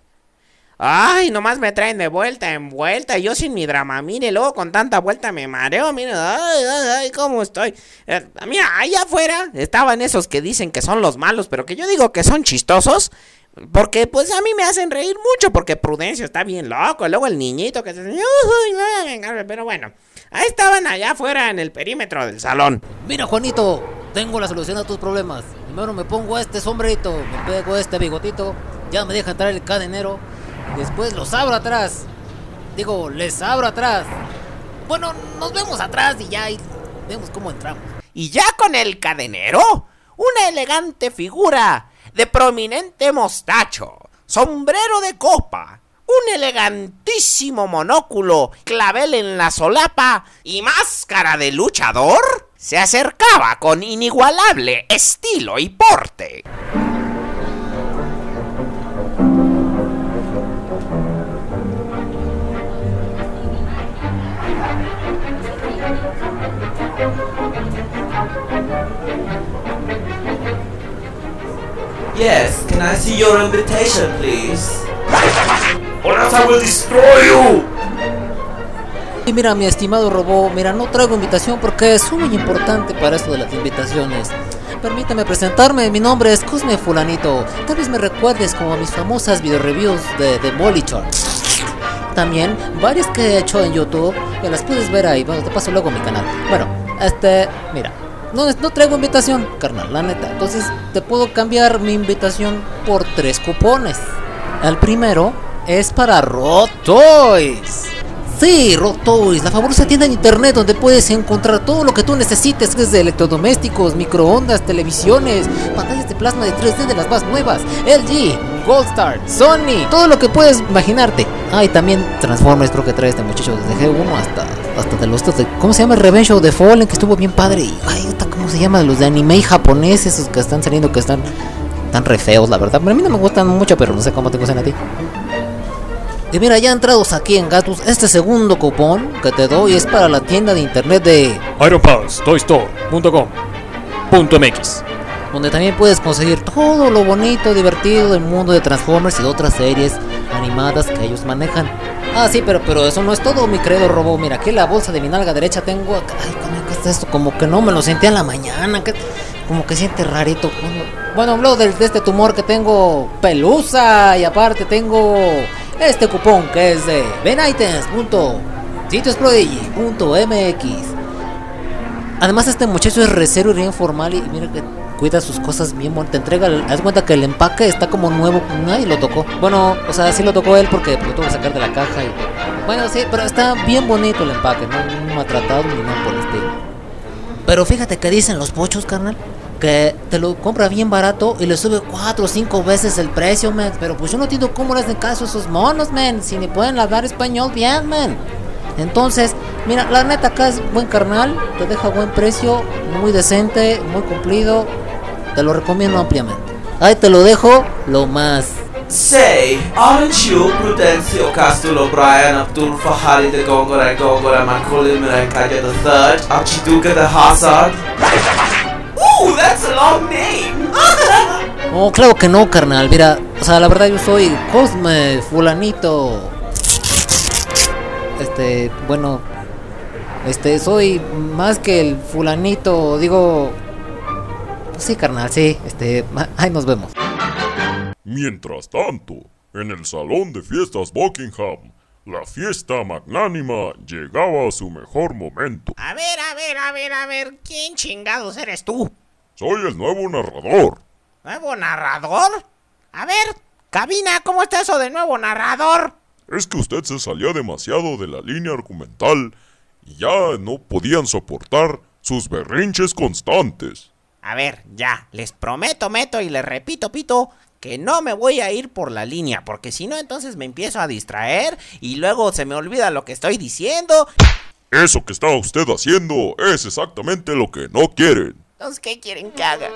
Ay, nomás me traen de vuelta en vuelta. Yo sin mi drama, mire, luego con tanta vuelta me mareo. Mire, ay, ay, ay, cómo estoy. Eh, mira, allá afuera estaban esos que dicen que son los malos, pero que yo digo que son chistosos. Porque pues a mí me hacen reír mucho, porque Prudencio está bien loco. Luego el niñito que se... Venga, Pero bueno, ahí estaban allá afuera en el perímetro del salón. Mira, Juanito, tengo la solución a tus problemas. Primero me pongo este sombrerito, me pego este bigotito, ya me deja entrar el cadenero. Después los abro atrás. Digo, les abro atrás. Bueno, nos vemos atrás y ya y vemos cómo entramos. Y ya con el cadenero, una elegante figura de prominente mostacho, sombrero de copa, un elegantísimo monóculo, clavel en la solapa y máscara de luchador, se acercaba con inigualable estilo y porte. Yes, can I see your invitation, please? Or else I will destroy you. Y mira, mi estimado robot, mira, no traigo invitación porque es muy importante para esto de las invitaciones. Permítame presentarme, mi nombre es Cosme Fulanito. Tal vez me recuerdes como mis famosas video reviews de, de Molitor. También varias que he hecho en YouTube, que las puedes ver ahí, bueno, te paso luego mi canal. Bueno, este, mira, no, no traigo invitación, carnal, la neta. Entonces te puedo cambiar mi invitación por tres cupones. El primero es para Rotoys. Sí, Rotoys, la fabulosa tienda en internet donde puedes encontrar todo lo que tú necesites, desde electrodomésticos, microondas, televisiones, pantallas de plasma de 3D de las más nuevas, LG, Goldstar, Sony, todo lo que puedes imaginarte. Ah, y también Transformers creo que trae este muchacho desde G1 hasta, hasta de los de, ¿cómo se llama? Revenge of the Fallen, que estuvo bien padre. Ay, ¿cómo se llama? Los de anime japoneses, esos que están saliendo, que están tan re feos, la verdad. Pero a mí no me gustan mucho, pero no sé cómo te gustan a ti. Y mira, ya entrados aquí en Gatus, este segundo cupón que te doy es para la tienda de internet de ironpals.toystore.com.mx donde también puedes conseguir todo lo bonito, divertido del mundo de Transformers y de otras series animadas que ellos manejan. Ah, sí, pero, pero eso no es todo, mi querido robo. Mira, aquí en la bolsa de mi nalga derecha tengo. Ay, ¿cómo que está esto? Como que no me lo sentía en la mañana. Que, como que siente rarito. Bueno, hablo de, de este tumor que tengo pelusa. Y aparte tengo este cupón que es de benitens.sitiosprodigy.mx. Además, este muchacho es recero y bien formal. Y mira que cuida sus cosas bien bueno, te entrega, haz cuenta que el empaque está como nuevo, nadie lo tocó. Bueno, o sea, sí lo tocó él porque lo tuvo que sacar de la caja y bueno, sí, pero está bien bonito el empaque, no, no maltratado ni nada por el estilo. Pero fíjate que dicen los pochos, carnal, que te lo compra bien barato y le sube cuatro o cinco veces el precio, man. Pero pues yo no entiendo cómo les hacen caso a esos monos, man, si ni pueden hablar español bien, man. Entonces, mira, la neta acá es buen carnal, te deja buen precio, muy decente, muy cumplido, te lo recomiendo ampliamente. Ahí te lo dejo, lo más. Say, aren't you Prudencio Castle O'Brien Abdul Fahari de Gongora Macaulay Mirankaya the Third Archiduque de Hazard? Ooh, that's a long name! Oh, claro que no, carnal. Mira, o sea, la verdad yo soy Cosme Fulanito. Este, bueno, este, soy más que el fulanito, digo... Sí, carnal, sí, este, ahí nos vemos. Mientras tanto, en el salón de fiestas Buckingham, la fiesta magnánima llegaba a su mejor momento. A ver, a ver, a ver, a ver, ¿quién chingados eres tú? Soy el nuevo narrador. ¿Nuevo narrador? A ver, cabina, ¿cómo está eso de nuevo narrador? Es que usted se salía demasiado de la línea argumental y ya no podían soportar sus berrinches constantes. A ver, ya, les prometo, meto y les repito, pito, que no me voy a ir por la línea, porque si no, entonces me empiezo a distraer y luego se me olvida lo que estoy diciendo. Eso que está usted haciendo es exactamente lo que no quieren. Entonces, ¿qué quieren que haga?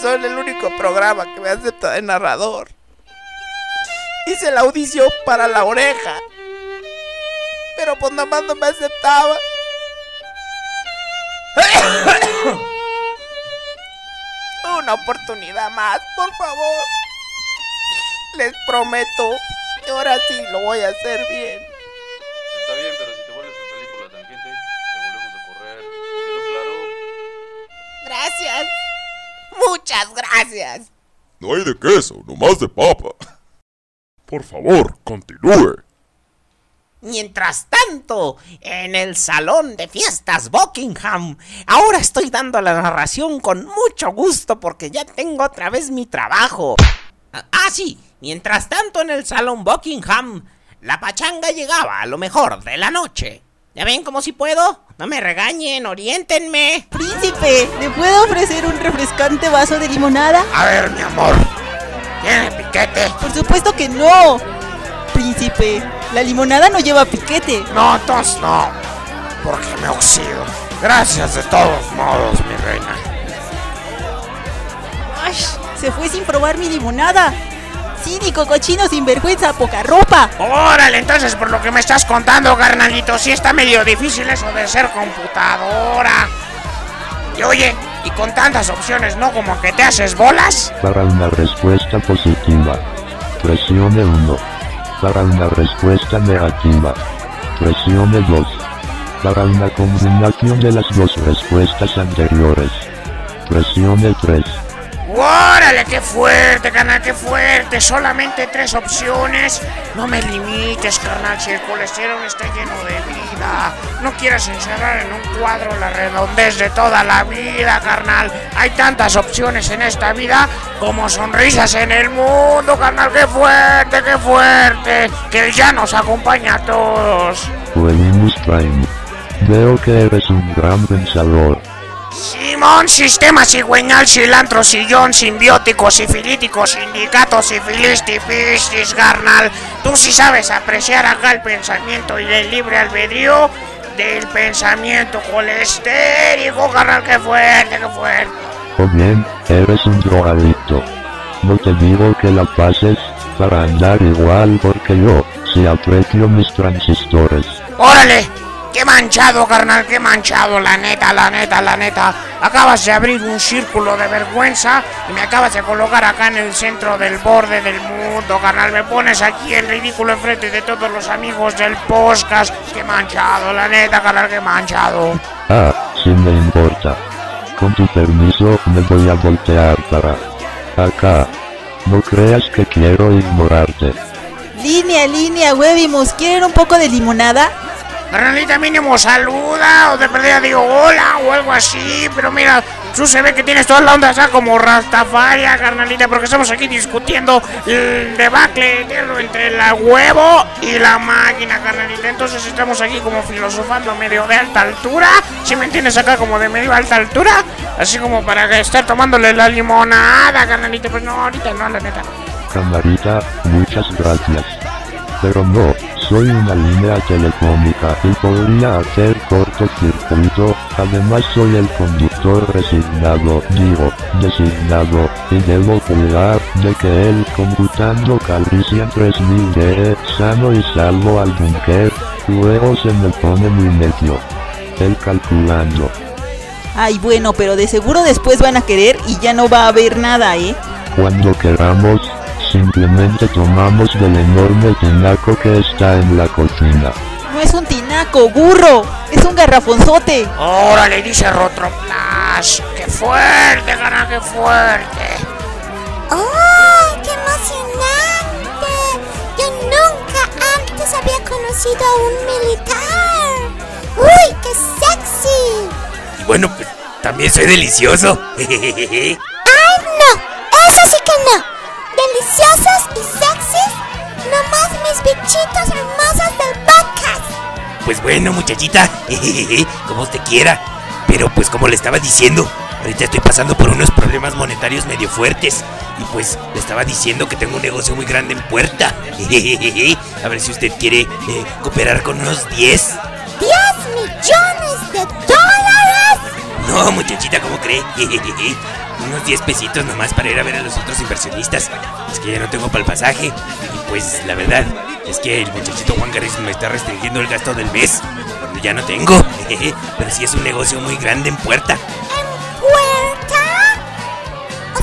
Soy el único programa que me acepta de narrador. Hice la audición para la oreja. Pero pues nada más no me aceptaba. una oportunidad más, por favor. Les prometo que ahora sí lo voy a hacer bien. Está bien, pero Gracias. Muchas gracias. No hay de queso, nomás de papa. Por favor, continúe. Mientras tanto, en el salón de fiestas Buckingham, ahora estoy dando la narración con mucho gusto porque ya tengo otra vez mi trabajo. Ah, ah, sí, mientras tanto en el salón Buckingham, la pachanga llegaba a lo mejor de la noche. ¿Ya ven cómo si puedo? No me regañen, oriéntenme. Príncipe, ¿le puedo ofrecer un refrescante vaso de limonada? A ver, mi amor. ¿Tiene piquete? Por supuesto que no. Príncipe, la limonada no lleva piquete. No, entonces no. Porque me oxido. Gracias de todos modos, mi reina. Ay, se fue sin probar mi limonada. Cínico, cochino, sinvergüenza, poca ropa. Órale, entonces por lo que me estás contando, carnalito, sí está medio difícil eso de ser computadora. Y oye, y con tantas opciones, ¿no? Como que te haces bolas. Para una respuesta positiva, presione 1. Para una respuesta negativa, presione 2. Para una combinación de las dos respuestas anteriores, presione 3. ¡Órale, qué fuerte, carnal, qué fuerte! Solamente tres opciones. No me limites, carnal, si el colesterol está lleno de vida. No quieras encerrar en un cuadro la redondez de toda la vida, carnal. Hay tantas opciones en esta vida como sonrisas en el mundo, carnal. ¡Qué fuerte, qué fuerte! Que ya nos acompaña a todos. Veo que eres un gran pensador. Simón, sistema cigüeñal, cilantro, sillón, simbiótico, sifilítico, sindicato, sifilistipistis, carnal. Tú sí sabes apreciar acá el pensamiento y el libre albedrío del pensamiento colestérico, carnal. ¡Qué fuerte, qué fuerte! O bien, eres un drogadicto. No te digo que la pases para andar igual porque yo sí aprecio mis transistores. ¡Órale! ¡Qué manchado, carnal! ¡Qué manchado! La neta, la neta, la neta. Acabas de abrir un círculo de vergüenza y me acabas de colocar acá en el centro del borde del mundo, carnal. Me pones aquí el ridículo enfrente de todos los amigos del podcast. ¡Qué manchado! La neta, carnal, qué manchado. Ah, sí me importa. Con tu permiso me voy a voltear para acá. No creas que quiero ignorarte. Línea, línea, huevimos. ¿Quieren un poco de limonada? Carnalita mínimo saluda o de perdida digo hola o algo así, pero mira, tú se ve que tienes toda la onda ya como Rastafaria, carnalita, porque estamos aquí discutiendo el debacle entre la huevo y la máquina, carnalita. Entonces estamos aquí como filosofando medio de alta altura, si me entiendes acá como de medio alta altura, así como para estar tomándole la limonada, carnalita, pues no, ahorita no, la neta. Camarita, muchas gracias. Pero no, soy una línea telefónica y podría hacer cortocircuito, además soy el conductor resignado, digo, designado, y debo cuidar de que el computando Calrissian 3000 llegue sano y salvo al búnker, luego se me pone muy necio. El calculando. Ay, bueno, pero de seguro después van a querer y ya no va a haber nada, ¿eh? Cuando queramos, simplemente tomamos del enorme tinaco que está en la cocina. No es un tinaco, burro. Es un garrafonzote. Órale, dice Rotroplas. ¡Qué fuerte, carnal, qué fuerte! ¡Oh, qué emocionante! Yo nunca antes había conocido a un militar. ¡Uy, qué sexy! Y bueno, pues también soy delicioso. ¡Ay, no! ¡Eso sí que no! ¡Deliciosos y sexys! ¡Nomás mis bichitos hermosos del podcast! Pues bueno, muchachita, como usted quiera. Pero pues como le estaba diciendo, ahorita estoy pasando por unos problemas monetarios medio fuertes. Y pues le estaba diciendo que tengo un negocio muy grande en puerta. A ver si usted quiere eh, cooperar con unos 10. ¡10 millones de dólares! No, muchachita, ¿cómo cree? Unos 10 pesitos nomás para ir a ver a los otros inversionistas. Es que ya no tengo para el pasaje. Y pues la verdad es que el muchachito Juan Garris me está restringiendo el gasto del mes. Cuando ya no tengo. Pero sí es un negocio muy grande en puerta. ¿Puerta? O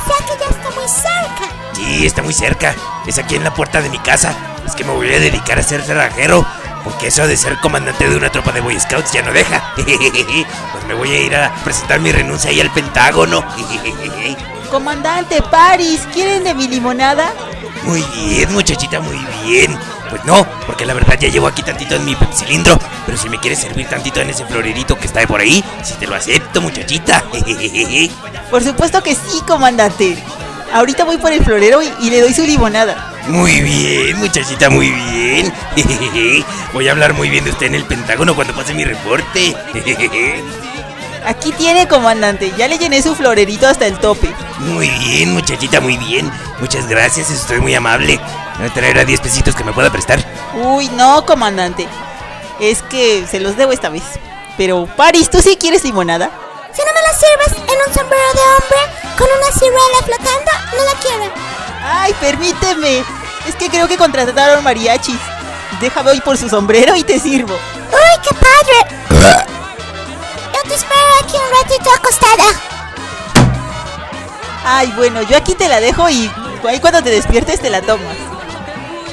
Sí, está muy cerca. Es aquí en la puerta de mi casa. Es que me voy a dedicar a ser cerrajero. Porque eso de ser comandante de una tropa de Boy Scouts ya no deja. Pues me voy a ir a presentar mi renuncia ahí al Pentágono. Comandante Paris, ¿quieren de mi limonada? Muy bien, muchachita, muy bien. Pues no, porque la verdad ya llevo aquí tantito en mi cilindro. Pero si me quieres servir tantito en ese florerito que está por ahí, si te lo acepto, muchachita. Por supuesto que sí, comandante. Ahorita voy por el florero y, y le doy su limonada. Muy bien, muchachita, muy bien. Voy a hablar muy bien de usted en el Pentágono cuando pase mi reporte. Aquí tiene, comandante. Ya le llené su florerito hasta el tope. Muy bien, muchachita, muy bien. Muchas gracias, estoy muy amable. ¿Me traerá 10 pesitos que me pueda prestar? Uy, no, comandante. Es que se los debo esta vez. Pero, Paris, ¿tú sí quieres limonada? Si no me la sirves en un sombrero de hombre con una ciruela flotando, no la quiero. Ay, permíteme. Es que creo que contrataron mariachis. Déjame hoy por su sombrero y te sirvo. ¡Uy, qué padre! Yo te espero aquí un ratito acostada. Ay, bueno, yo aquí te la dejo y ahí cuando te despiertes te la tomas.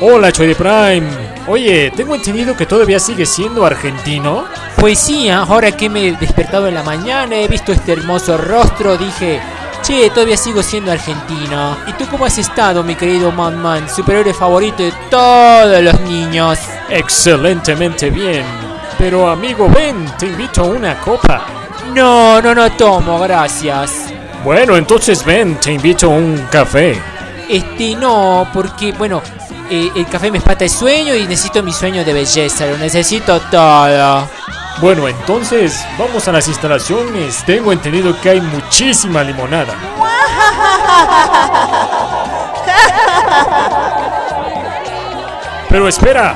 Hola, Choy de Prime. Oye, tengo entendido que todavía sigue siendo argentino. Pues sí, ahora que me he despertado en la mañana, he visto este hermoso rostro, dije, che, todavía sigo siendo argentino. ¿Y tú cómo has estado, mi querido Man Man, superhéroe favorito de todos los niños? Excelentemente bien. Pero amigo, ven, te invito a una copa. No, no, no tomo, gracias. Bueno, entonces ven, te invito a un café. Este, no, porque, bueno, eh, el café me espata el sueño y necesito mi sueño de belleza, lo necesito todo. Bueno, entonces vamos a las instalaciones. Tengo entendido que hay muchísima limonada. Pero espera,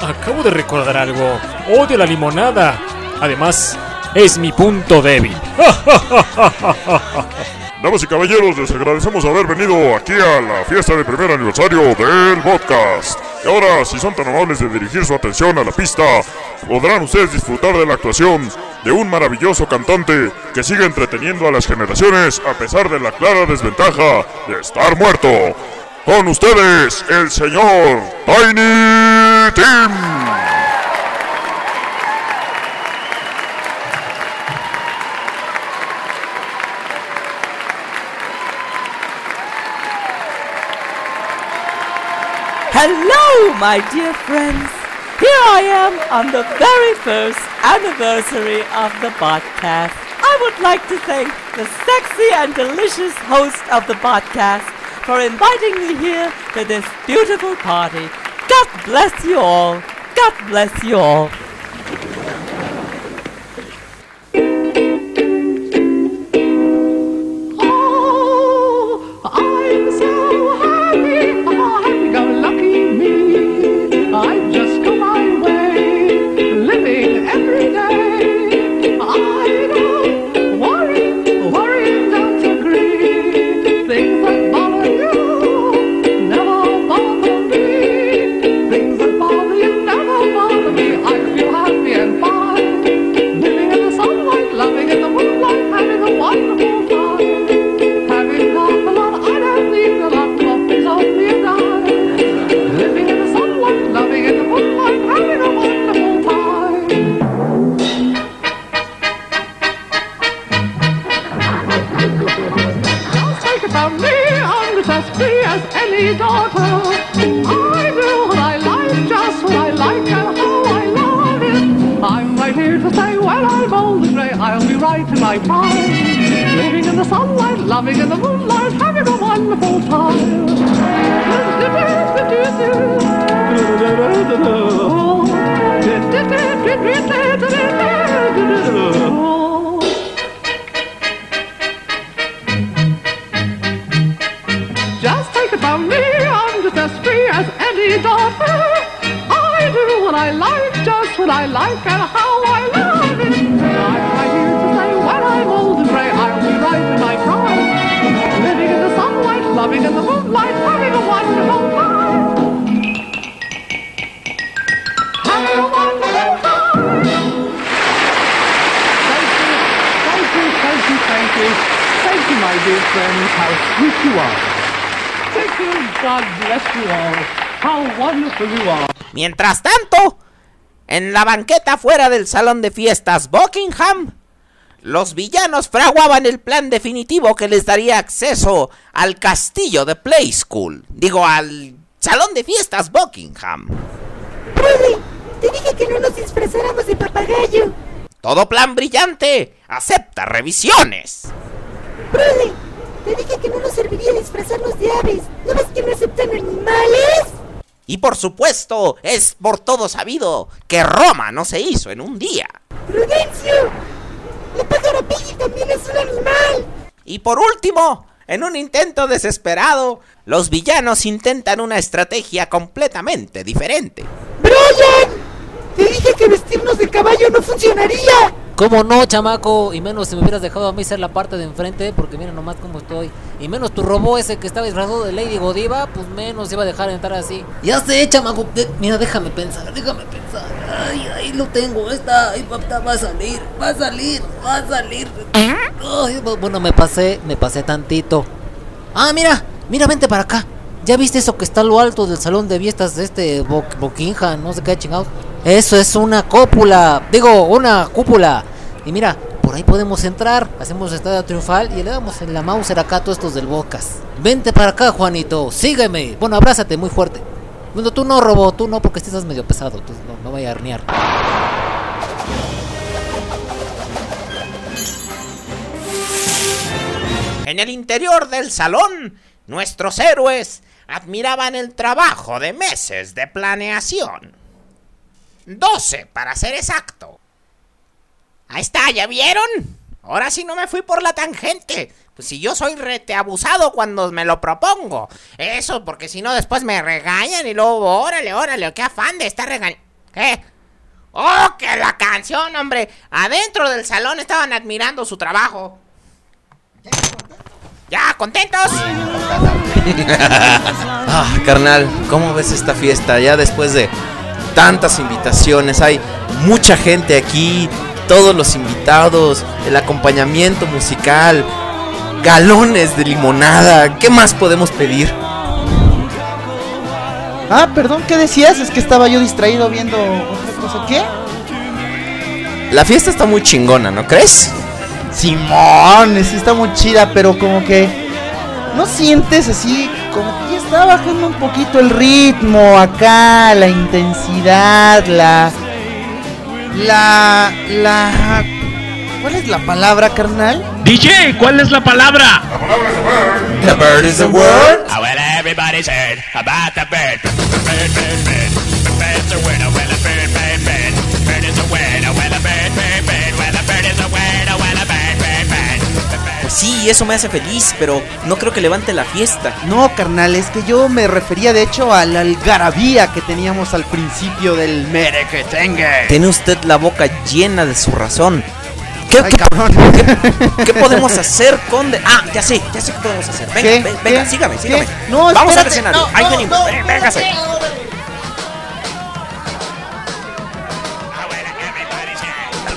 acabo de recordar algo. Odio la limonada. Además, es mi punto débil. Damas y caballeros, les agradecemos haber venido aquí a la fiesta de primer aniversario del podcast. Y ahora, si son tan amables de dirigir su atención a la pista, podrán ustedes disfrutar de la actuación de un maravilloso cantante que sigue entreteniendo a las generaciones a pesar de la clara desventaja de estar muerto. Con ustedes, el señor Tiny Tim. My dear friends. Here I am on the very first anniversary of the podcast. I would like to thank the sexy and delicious host of the podcast for inviting me here to this beautiful party. God bless you all. God bless you all. As daughter. I do what I like, just what I like, and how I love it. I'm right here to say when I'm old and grey, I'll be right in my prime. Living in the sunlight, loving in the moonlight, having a wonderful time. Just me, I'm just as free as any daughter. I do what I like, just what I like, and how I love it. I'm right here to say when I'm old and grey, I'll be right in my prime. Living in the sunlight, loving in the moonlight, having a wonderful time. Having a wonderful time. Thank you, thank you, thank you, thank you, thank you, my dear friends, how sweet you are. Mientras tanto, en la banqueta fuera del salón de fiestas Buckingham, los villanos fraguaban el plan definitivo que les daría acceso al castillo de Play School. Digo, al salón de fiestas Buckingham. Brody, te dije que no nos disfrazáramos de papagayo. Todo plan brillante acepta revisiones. Brody, te dije que no nos serviría disfrazarnos de aves. ¿No ves que no aceptan animales? Y por supuesto, es por todo sabido que Roma no se hizo en un día. ¡Prudencio! ¡La pájara Piggy también es un animal! Y por último, en un intento desesperado, los villanos intentan una estrategia completamente diferente. ¡Brian! Te dije que vestirnos de caballo no funcionaría. ¿Cómo no, chamaco? Y menos si me hubieras dejado a mí ser la parte de enfrente, porque mira nomás cómo estoy. Y menos tu robot ese que estaba disfrazado de Lady Godiva, pues menos iba a dejar entrar así. Ya sé, chamaco. mira, déjame pensar, déjame pensar. Ay, ahí lo tengo, está, ahí va, va a salir, va a salir, va a salir. Bueno, me pasé, me pasé tantito. Ah, mira, mira, vente para acá. ¿Ya viste eso que está a lo alto del salón de fiestas de este Bo-? No sé qué chingados. Eso es una cópula. Digo, una cúpula. Y mira, por ahí podemos entrar. Hacemos estadio triunfal y le damos en la Mauser acá a todos estos del Bocas. Vente para acá, Juanito. Sígueme. Bueno, abrázate muy fuerte. Bueno, tú no, Robo. Tú no, porque estás medio pesado. Tú no, no vaya a arnear. En el interior del salón, nuestros héroes admiraban el trabajo de meses de planeación. 12 para ser exacto. Ahí está, ¿ya vieron? Ahora sí no me fui por la tangente. Pues si yo soy rete abusado cuando me lo propongo. Eso, porque si no después me regañan y luego, órale, órale, qué afán de estar regañando. ¿Qué? ¡Oh, que la canción, hombre! Adentro del salón estaban admirando su trabajo. ¿Ya, contentos? Ah, carnal, ¿cómo ves esta fiesta? Ya después de tantas invitaciones, hay mucha gente aquí, todos los invitados, el acompañamiento musical, galones de limonada, ¿qué más podemos pedir? Ah, perdón, ¿qué decías? Es que estaba yo distraído viendo otra cosa. ¿Qué? La fiesta está muy chingona, ¿no crees? Simón, sí está muy chida, pero como que no sientes así, como que ya está bajando un poquito el ritmo acá, la intensidad, la la la ¿Cuál es la palabra, carnal? DJ, ¿cuál es la palabra? The bird is the word. Ah, well, everybody's heard about the bird. Bird, bird, bird. The bird's a word. Sí, eso me hace feliz, pero no creo que levante la fiesta. No, carnal, es que yo me refería de hecho a la algarabía que teníamos al principio del merequetengue. Tiene usted la boca llena de su razón. ¿Qué, Ay, qué- cabrón. qué- qué podemos hacer, conde? Ah, ya sé, ya sé qué podemos hacer. Venga, venga, sígame, sígame. No, Vamos al espérate, escenario. no, Ahí no, venimos. no. Ven, véngase.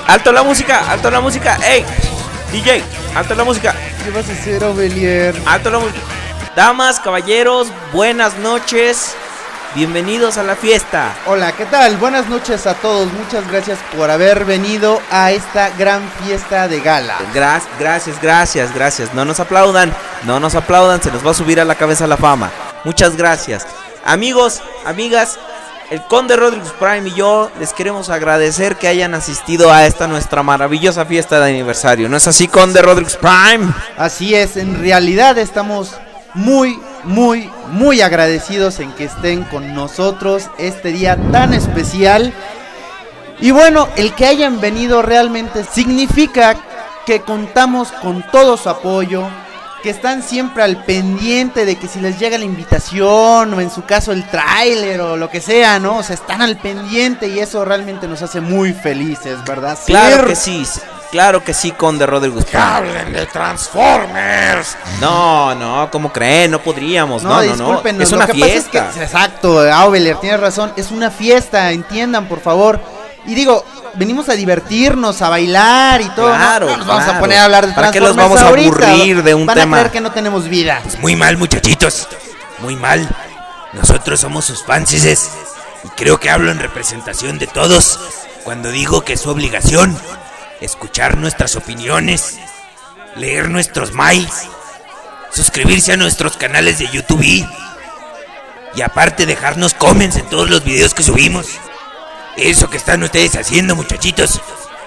Alto la música, alto la música. Ey, DJ, alto la música. ¿Qué vas a hacer, Ovelier? Alto la música. Damas, caballeros, buenas noches. Bienvenidos a la fiesta. Hola, ¿qué tal? Buenas noches a todos. Muchas gracias por haber venido a esta gran fiesta de gala. Gra- gracias, gracias, gracias. No nos aplaudan, no nos aplaudan, se nos va a subir a la cabeza la fama. Muchas gracias. Amigos, amigas, el Conde Rodríguez Prime y yo les queremos agradecer que hayan asistido a esta nuestra maravillosa fiesta de aniversario. ¿No es así, Conde Rodríguez Prime? Así es, en realidad estamos muy, muy, muy agradecidos en que estén con nosotros este día tan especial. Y bueno, el que hayan venido realmente significa que contamos con todo su apoyo, que están siempre al pendiente de que si les llega la invitación o en su caso el tráiler o lo que sea, ¿no? O sea, están al pendiente y eso realmente nos hace muy felices, ¿verdad? Claro Sir? que sí, claro que sí, Conde Rodríguez Prime. Hablen de Transformers. No, no, ¿cómo creen? No podríamos. No, no, no. discúlpenos, Es lo una que pasa es fiesta. que- exacto, Aubeler, tienes razón. Es una fiesta, entiendan, por favor. Y digo, venimos a divertirnos, a bailar y todo. Claro, No nos vamos a poner a hablar de ¿Para qué los vamos a aburrir de un Van tema? a creer que no tenemos vida. Muy mal, muchachitos. muy mal. Nosotros somos sus fanses y creo que hablo en representación de todos cuando digo que es su obligación escuchar nuestras opiniones, leer nuestros mails, suscribirse a nuestros canales de YouTube y aparte dejarnos comments en todos los videos que subimos. Eso que están ustedes haciendo, muchachitos,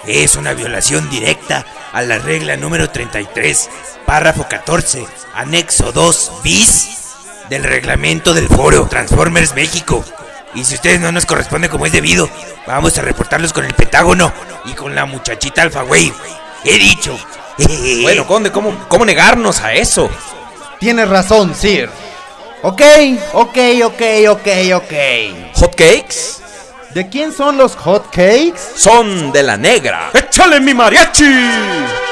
es una violación directa a la regla número 33, párrafo 14, anexo 2 bis del reglamento del foro Transformers México. Y si ustedes no nos corresponden como es debido, vamos a reportarlos con el Pentágono y con la muchachita Alpha Wave. He dicho. Bueno, Conde, ¿cómo, cómo negarnos a eso? Tienes razón, Sir. Ok, ok, ok, ok, ok. ¿Hot cakes? ¿De quién son los hot cakes? Son de la negra. ¡Échale mi mariachi!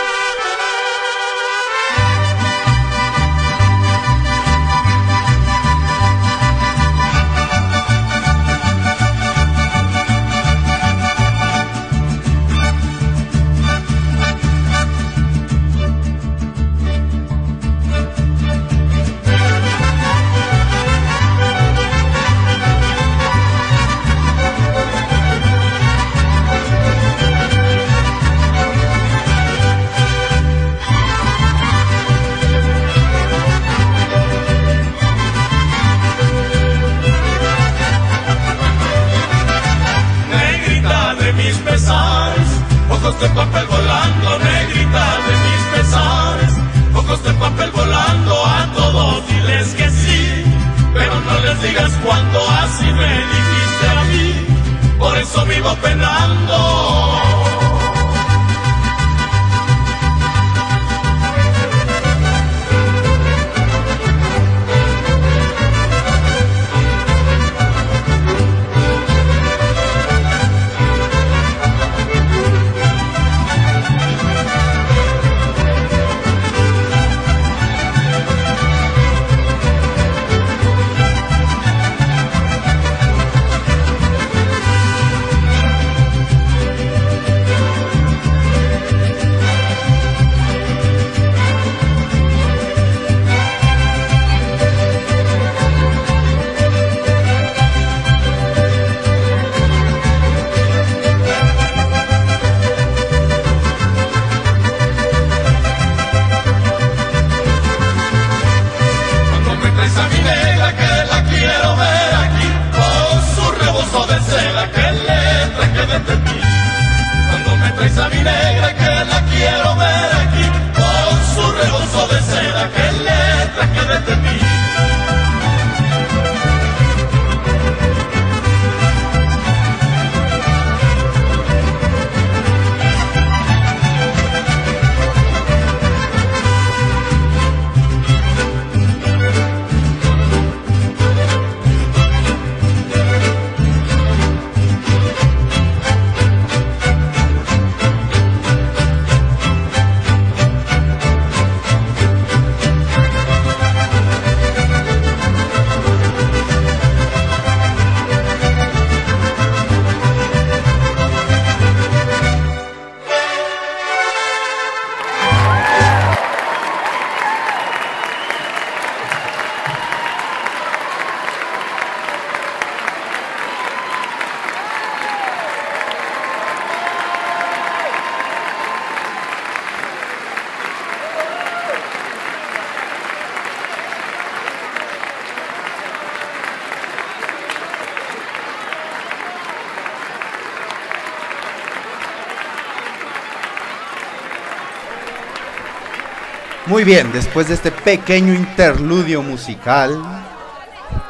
Muy bien, después de este pequeño interludio musical,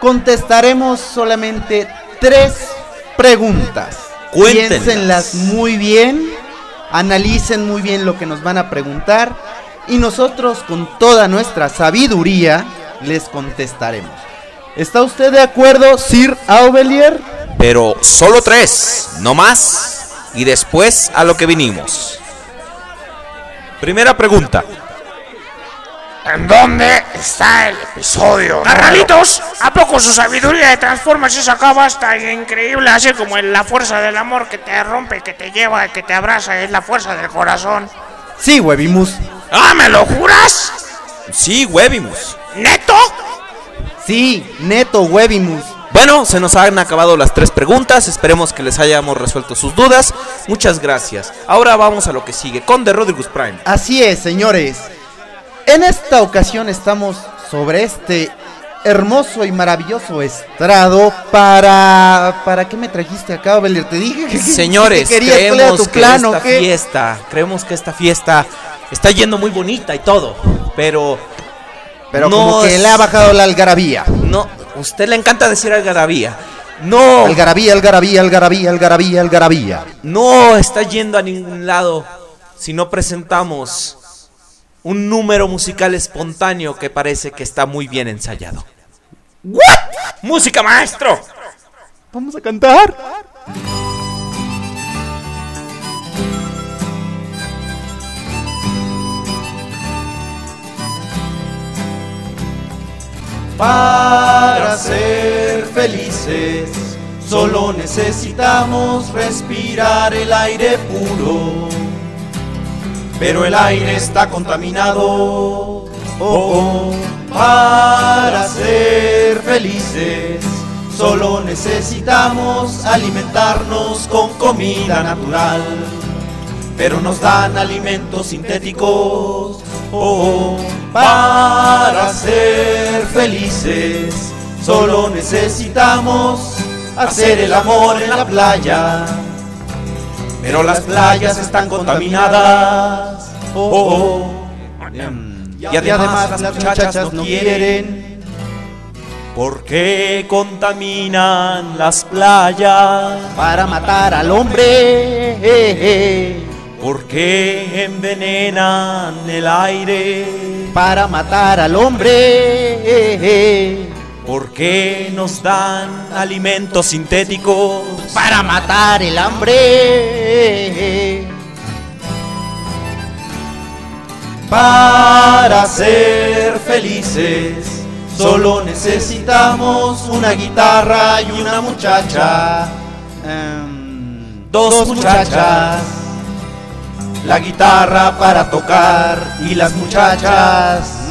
contestaremos solamente tres preguntas. Cuéntenlas. Piénsenlas muy bien, analicen muy bien lo que nos van a preguntar y nosotros con toda nuestra sabiduría les contestaremos. ¿Está usted de acuerdo, Sir Aubelier? Pero solo tres, no más. Y después a lo que vinimos. Primera pregunta. ¿En dónde está el episodio? Carnalitos, ¿a poco su sabiduría de acá basta y increíble? Así como en la fuerza del amor que te rompe, que te lleva, que te abraza, es la fuerza del corazón. Sí, Webimus. ¡Ah, me lo juras! Sí, Webimus. ¿Neto? Sí, neto Webimus. Bueno, se nos han acabado las tres preguntas. Esperemos que les hayamos resuelto sus dudas. Muchas gracias. Ahora vamos a lo que sigue con The Rodriguez Prime. Así es, señores. En esta ocasión estamos sobre este hermoso y maravilloso estrado para... ¿Para qué me trajiste acá, Belir? Te dije que... Señores, que querías, ¿cuál era creemos tu que plan, esta qué? fiesta, creemos que esta fiesta está yendo muy bonita y todo, pero Pero no como que le ha bajado la algarabía. No, usted le encanta decir algarabía. No, Algarabía, algarabía, algarabía, algarabía, algarabía. no está yendo a ningún lado si no presentamos un número musical espontáneo que parece que está muy bien ensayado. ¡Música, maestro! Vamos a cantar. Para ser felices, solo necesitamos respirar el aire puro. Pero el aire está contaminado. Oh, oh. Para ser felices, solo necesitamos alimentarnos con comida natural. Pero nos dan alimentos sintéticos. Oh, oh. Para ser felices, solo necesitamos hacer el amor en la playa. Pero las playas están contaminadas. Oh, oh. Y además, las muchachas no quieren. ¿Por qué contaminan las playas? Para matar al hombre. ¿Por qué envenenan el aire? Para matar al hombre. ¿Por qué nos dan alimentos sintéticos? Para matar el hambre. Para ser felices, solo necesitamos una guitarra y una muchacha. Em, dos muchachas. La guitarra para tocar y las muchachas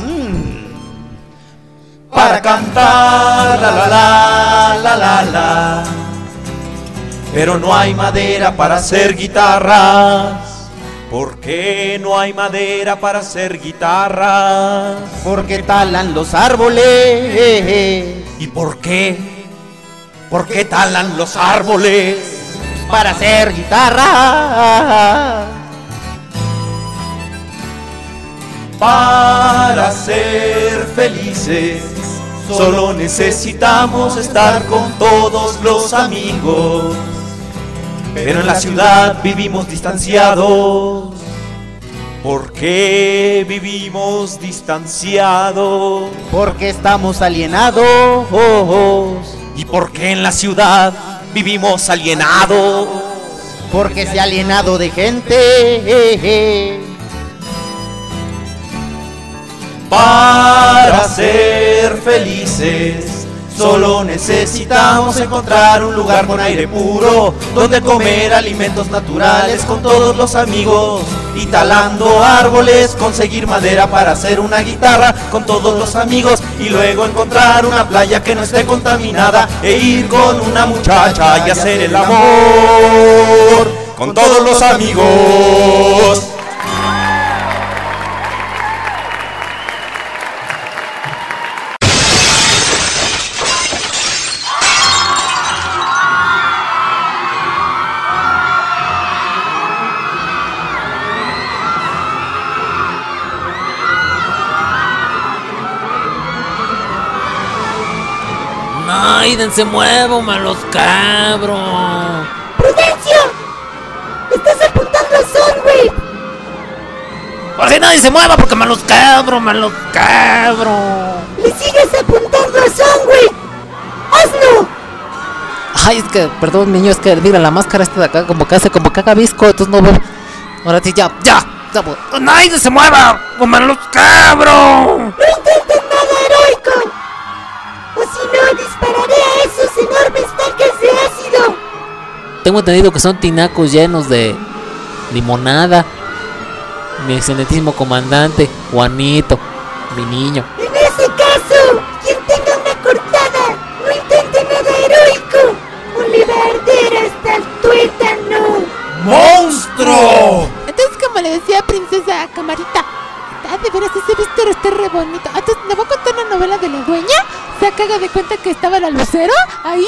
para cantar la la la la la la. Pero no hay madera para hacer guitarras. ¿Por qué no hay madera para hacer guitarras? Porque talan los árboles. ¿Y por qué? ¿Por qué talan los árboles? Para hacer guitarra. Para ser felices, solo necesitamos estar con todos los amigos. Pero en la ciudad vivimos distanciados. ¿Por qué vivimos distanciados? Porque estamos alienados. ¿Y por qué en la ciudad vivimos alienados? Porque se ha alienado de gente. Para ser felices, solo necesitamos encontrar un lugar con aire puro, donde comer alimentos naturales con todos los amigos. Y talando árboles, conseguir madera para hacer una guitarra con todos los amigos. Y luego encontrar una playa que no esté contaminada e ir con una muchacha y hacer el amor con todos los amigos. Naiden se muevan, malos cabros. ¡Prudencio! ¡Estás apuntando a Sunwave! Porque nadie se mueva, porque malos cabros, malos cabros. ¡Le sigues apuntando a Sunwave! ¡Hazlo! Ay, es que, perdón, niño, es que mira la máscara esta de acá, como que hace como que haga visco, entonces no veo. Ahora sí, ya, ya, ya. pues. ¡Nadie se mueva! ¡Como los cabros! ¡No intentes nada heroico! ¡O si no, dispararé enormes tanques de ácido. Tengo entendido que son tinacos llenos de limonada. Mi excelentísimo comandante, Juanito, mi niño. En ese caso, quien tenga una cortada, no intente nada heroico o le va el tuétano. ¡Monstruo! Entonces, como le decía Princesa Camarita, de veras ese víster está re bonito. Entonces, voy a contar una novela de la dueña. Se haga de cuenta que estaba la lucero ahí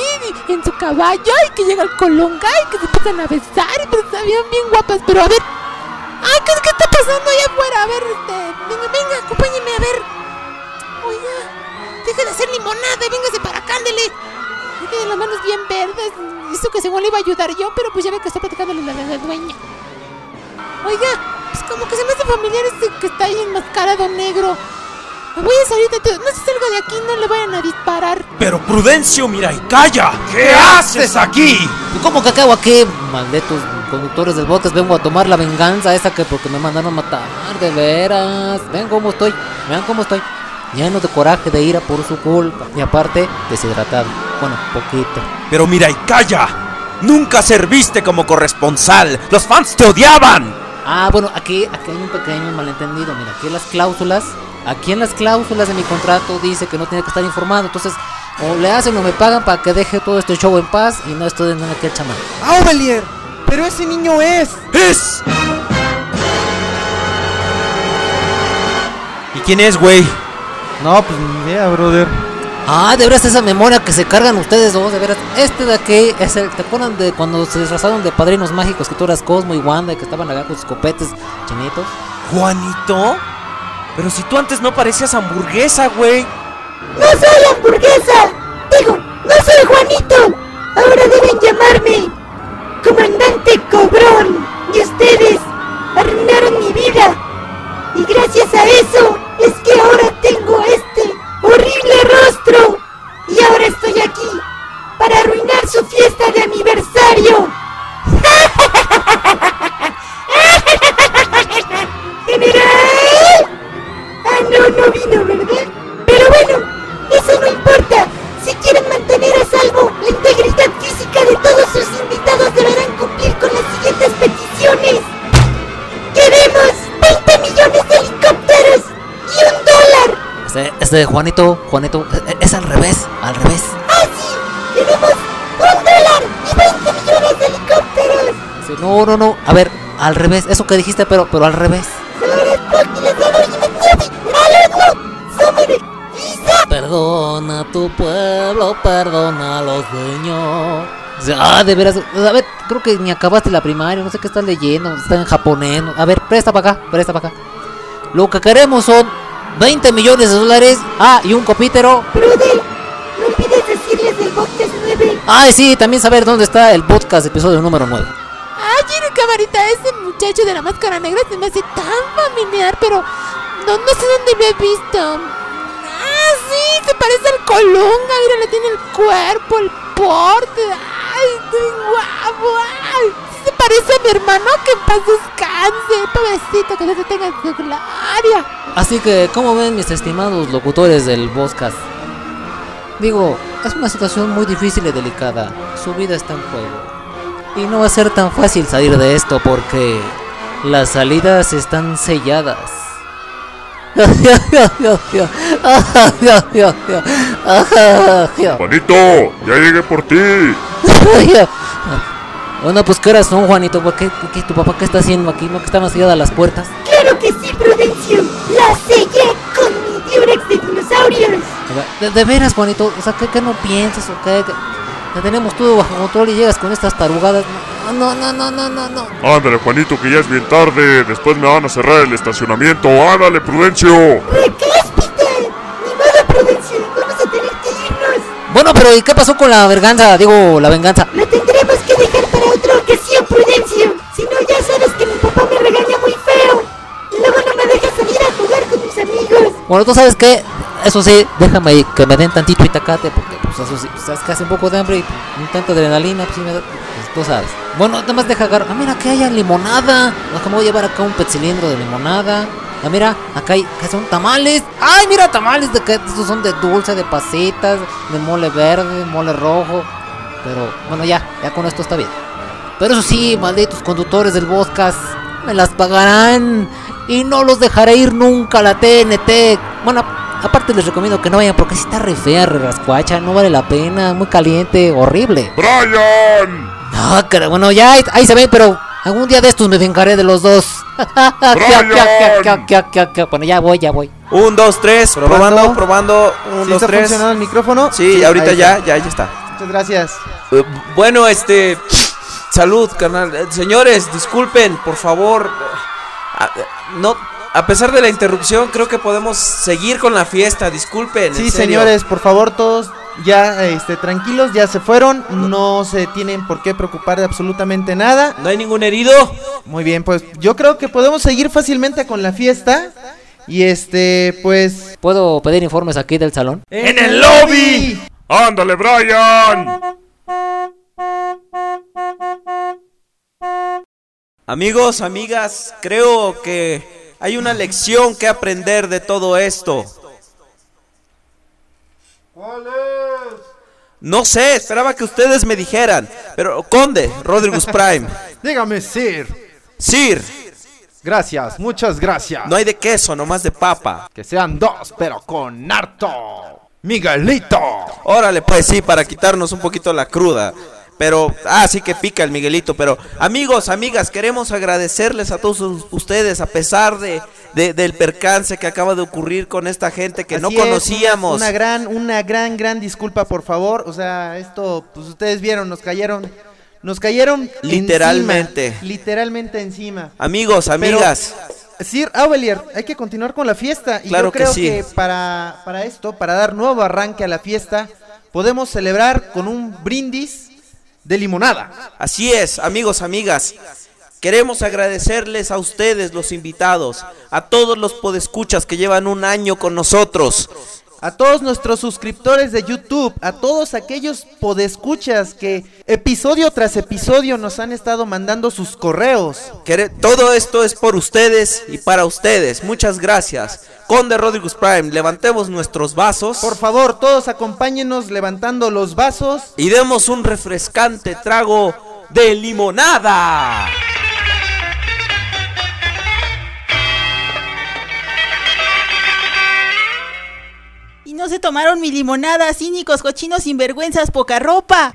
en su caballo y que llega el colunga y que se empiezan a besar y pues estaban bien guapas. Pero a ver, ay, ¿qué, qué está pasando allá afuera? A ver, este, venga, venga, acompáñeme a ver. Oiga, deje de hacer limonada y véngase para acá, ándele. Tiene las manos bien verdes. Hizo que según le iba a ayudar yo, pero pues ya ve que está platicando la, la, la dueña. Oiga, pues como que se me hace familiar ese que está ahí enmascarado negro. Me voy a salir de todo. No se salga de aquí, no le vayan a disparar. Pero Prudencio, mira y calla. ¿Qué haces aquí? ¿Cómo que acabo aquí? Malditos conductores del botes, vengo a tomar la venganza esa que porque me mandaron matar, de veras. Ven cómo estoy, vean cómo estoy. Lleno de coraje, de ira por su culpa. Y aparte, deshidratado. Bueno, poquito. Pero mira y calla. Nunca serviste como corresponsal. Los fans te odiaban. Ah, bueno, aquí, aquí hay un pequeño malentendido. Mira, aquí en las cláusulas, aquí en las cláusulas de mi contrato dice que no tiene que estar informado. Entonces, o le hacen o me pagan para que deje todo este show en paz y no estoy en aquel chamán. ¡Aubelier! Pero ese niño es. ¡Es! ¿Y quién es, güey? No, pues ni idea, brother. Ah, de veras esa memoria que se cargan ustedes dos, de veras. Este de aquí es el. ¿Te acuerdan de cuando se disfrazaron de padrinos mágicos que tú eras Cosmo y Wanda y que estaban acá con sus copetes chinitos? ¿Juanito? Pero si tú antes no parecías hamburguesa, güey. ¡No soy hamburguesa! Digo, no soy Juanito. Ahora deben llamarme Comandante Cobrón. Y ustedes arruinaron mi vida. Y gracias a eso es que ahora tengo este horrible rostro. Y ahora estoy aquí para arruinar su fiesta de aniversario. ¡General! Ah, no, no vino, ¿verdad? Pero bueno, eso no importa. Si quieren mantener a salvo la integridad física de todos sus invitados, deberán cumplir con las siguientes peticiones. Queremos 20 millones de helicópteros y un dólar. Este, este Juanito, Juanito, e- es al revés, al revés. ¡Ah, sí! ¡Queremos un dólar y 20 millones de helicópteros! Sí, no, no, no. A ver, al revés, eso que dijiste, pero, pero al revés. Perdona a tu pueblo, perdona a los dueños. Ah, de veras. A ver, creo que ni acabaste la primaria, no sé qué estás leyendo, está en japonés. A ver, presta para acá, presta para acá. Lo que queremos son 20 millones de dólares. Ah, y un copítero. No olvides decirles del Boctes 9. Ay, sí, también saber dónde está el podcast episodio número 9. Ay, Gino Camarita, ese muchacho de la máscara negra se me hace tan familiar, pero no, no sé dónde lo he visto. Ah, sí, se parece al Colunga, mira, le tiene el cuerpo, el porte. Ay, estoy guapo. Ay, se parece a mi hermano que en paz descanse. Pobrecito, que no se tenga en su gloria. Así que, ¿cómo ven mis estimados locutores del podcast? Digo, es una situación muy difícil y delicada. Su vida está en juego. Y no va a ser tan fácil salir de esto porque las salidas están selladas. Juanito, ya llegué por ti. bueno, pues ¿qué horas son, Juanito? ¿Por qué, qué- tu papá qué está haciendo aquí? ¿No que están selladas las puertas? Claro que sí, Prudencio. La sellé con mi Durex de dinosaurios. De, de veras, Juanito, o sea, ¿qué, qué no piensas o qué? Que tenemos todo bajo control y llegas con estas tarugadas. No, no, no, no, no, no. Ándale, Juanito, que ya es bien tarde. Después me van a cerrar el estacionamiento. Ándale, Prudencio. ¡Recláspite! Ni modo, Prudencio. Vamos a tener que irnos. Bueno, pero ¿y qué pasó con la venganza? Digo, la venganza. Lo tendremos Bueno, tú sabes qué, eso sí, déjame que me den tantito itacate, porque pues eso sí, sabes que hace un poco de hambre y un tanto de adrenalina, pues me da, pues, tú sabes. Bueno, nada más deja agarrar, ah mira, que haya limonada, acá me voy a llevar acá un petcilindro de limonada. Ah, mira, acá hay, que son tamales. Ay, mira, tamales de que estos son de dulce, de pasitas, de mole verde, mole rojo. Pero bueno, ya, ya con esto está bien. Pero eso sí, malditos conductores del podcast, me las pagarán y no los dejaré ir nunca a la TNT. Bueno, aparte les recomiendo que no vayan porque si está re fea, re rascuacha, no vale la pena, muy caliente, horrible. ¡Brian! Ah, cara, bueno, ya ahí, ahí se ven, pero Algún día de estos me vengaré de los dos. bueno, ya voy, ya voy. Un, dos, tres, probando, probando. Un, ¿Sí dos, está tres. funcionando el micrófono? Sí, Sí, ahorita ya, ya, ya está. Muchas gracias. Eh, bueno, este. Salud, carnal. Eh, señores, disculpen, por favor. Eh, No, a pesar de la interrupción, creo que podemos seguir con la fiesta. Disculpen. en Sí, serio. señores, por favor, todos ya este, tranquilos, ya se fueron. No se tienen por qué preocupar de absolutamente nada. ¿No hay ningún herido? Muy bien, pues yo creo que podemos seguir fácilmente con la fiesta. Y este, pues. ¿Puedo pedir informes aquí del salón? ¡En el lobby! ¡Ándale, Brian! Amigos, amigas, creo que hay una lección que aprender de todo esto. ¿Cuál es? No sé, esperaba que ustedes me dijeran. Pero, Conde, Rodrigus Prime. Dígame, Sir. Sir. Gracias, muchas gracias. No hay de queso, nomás de papa. Que sean dos, pero con harto. Miguelito. Órale, pues sí, para quitarnos un poquito la cruda. Pero, ah, sí que pica el Miguelito. Pero, amigos, amigas, queremos agradecerles a todos us- ustedes, a pesar de, de- del percance que acaba de ocurrir con esta gente que no es, conocíamos. Una, una gran, una gran, gran disculpa, por favor. O sea, esto, pues ustedes vieron, nos cayeron. Nos cayeron Literalmente. encima, literalmente encima. Amigos, Pero, amigas. Sir Aubelier, hay que continuar con la fiesta. Y Claro yo que creo sí. que para, para esto, para dar nuevo arranque a la fiesta, podemos celebrar con un brindis de limonada. Así es, amigos, amigas. Queremos agradecerles a ustedes, los invitados, a todos los podescuchas que llevan un año con nosotros. A todos nuestros suscriptores de YouTube, a todos aquellos podescuchas que episodio tras episodio nos han estado mandando sus correos. Todo esto es por ustedes y para ustedes. Muchas gracias. Conde Rodriguez Prime, levantemos nuestros vasos. Por favor, todos acompáñenos levantando los vasos. Y demos un refrescante trago de limonada. No se tomaron mi limonada, cínicos, cochinos, sinvergüenzas, poca ropa.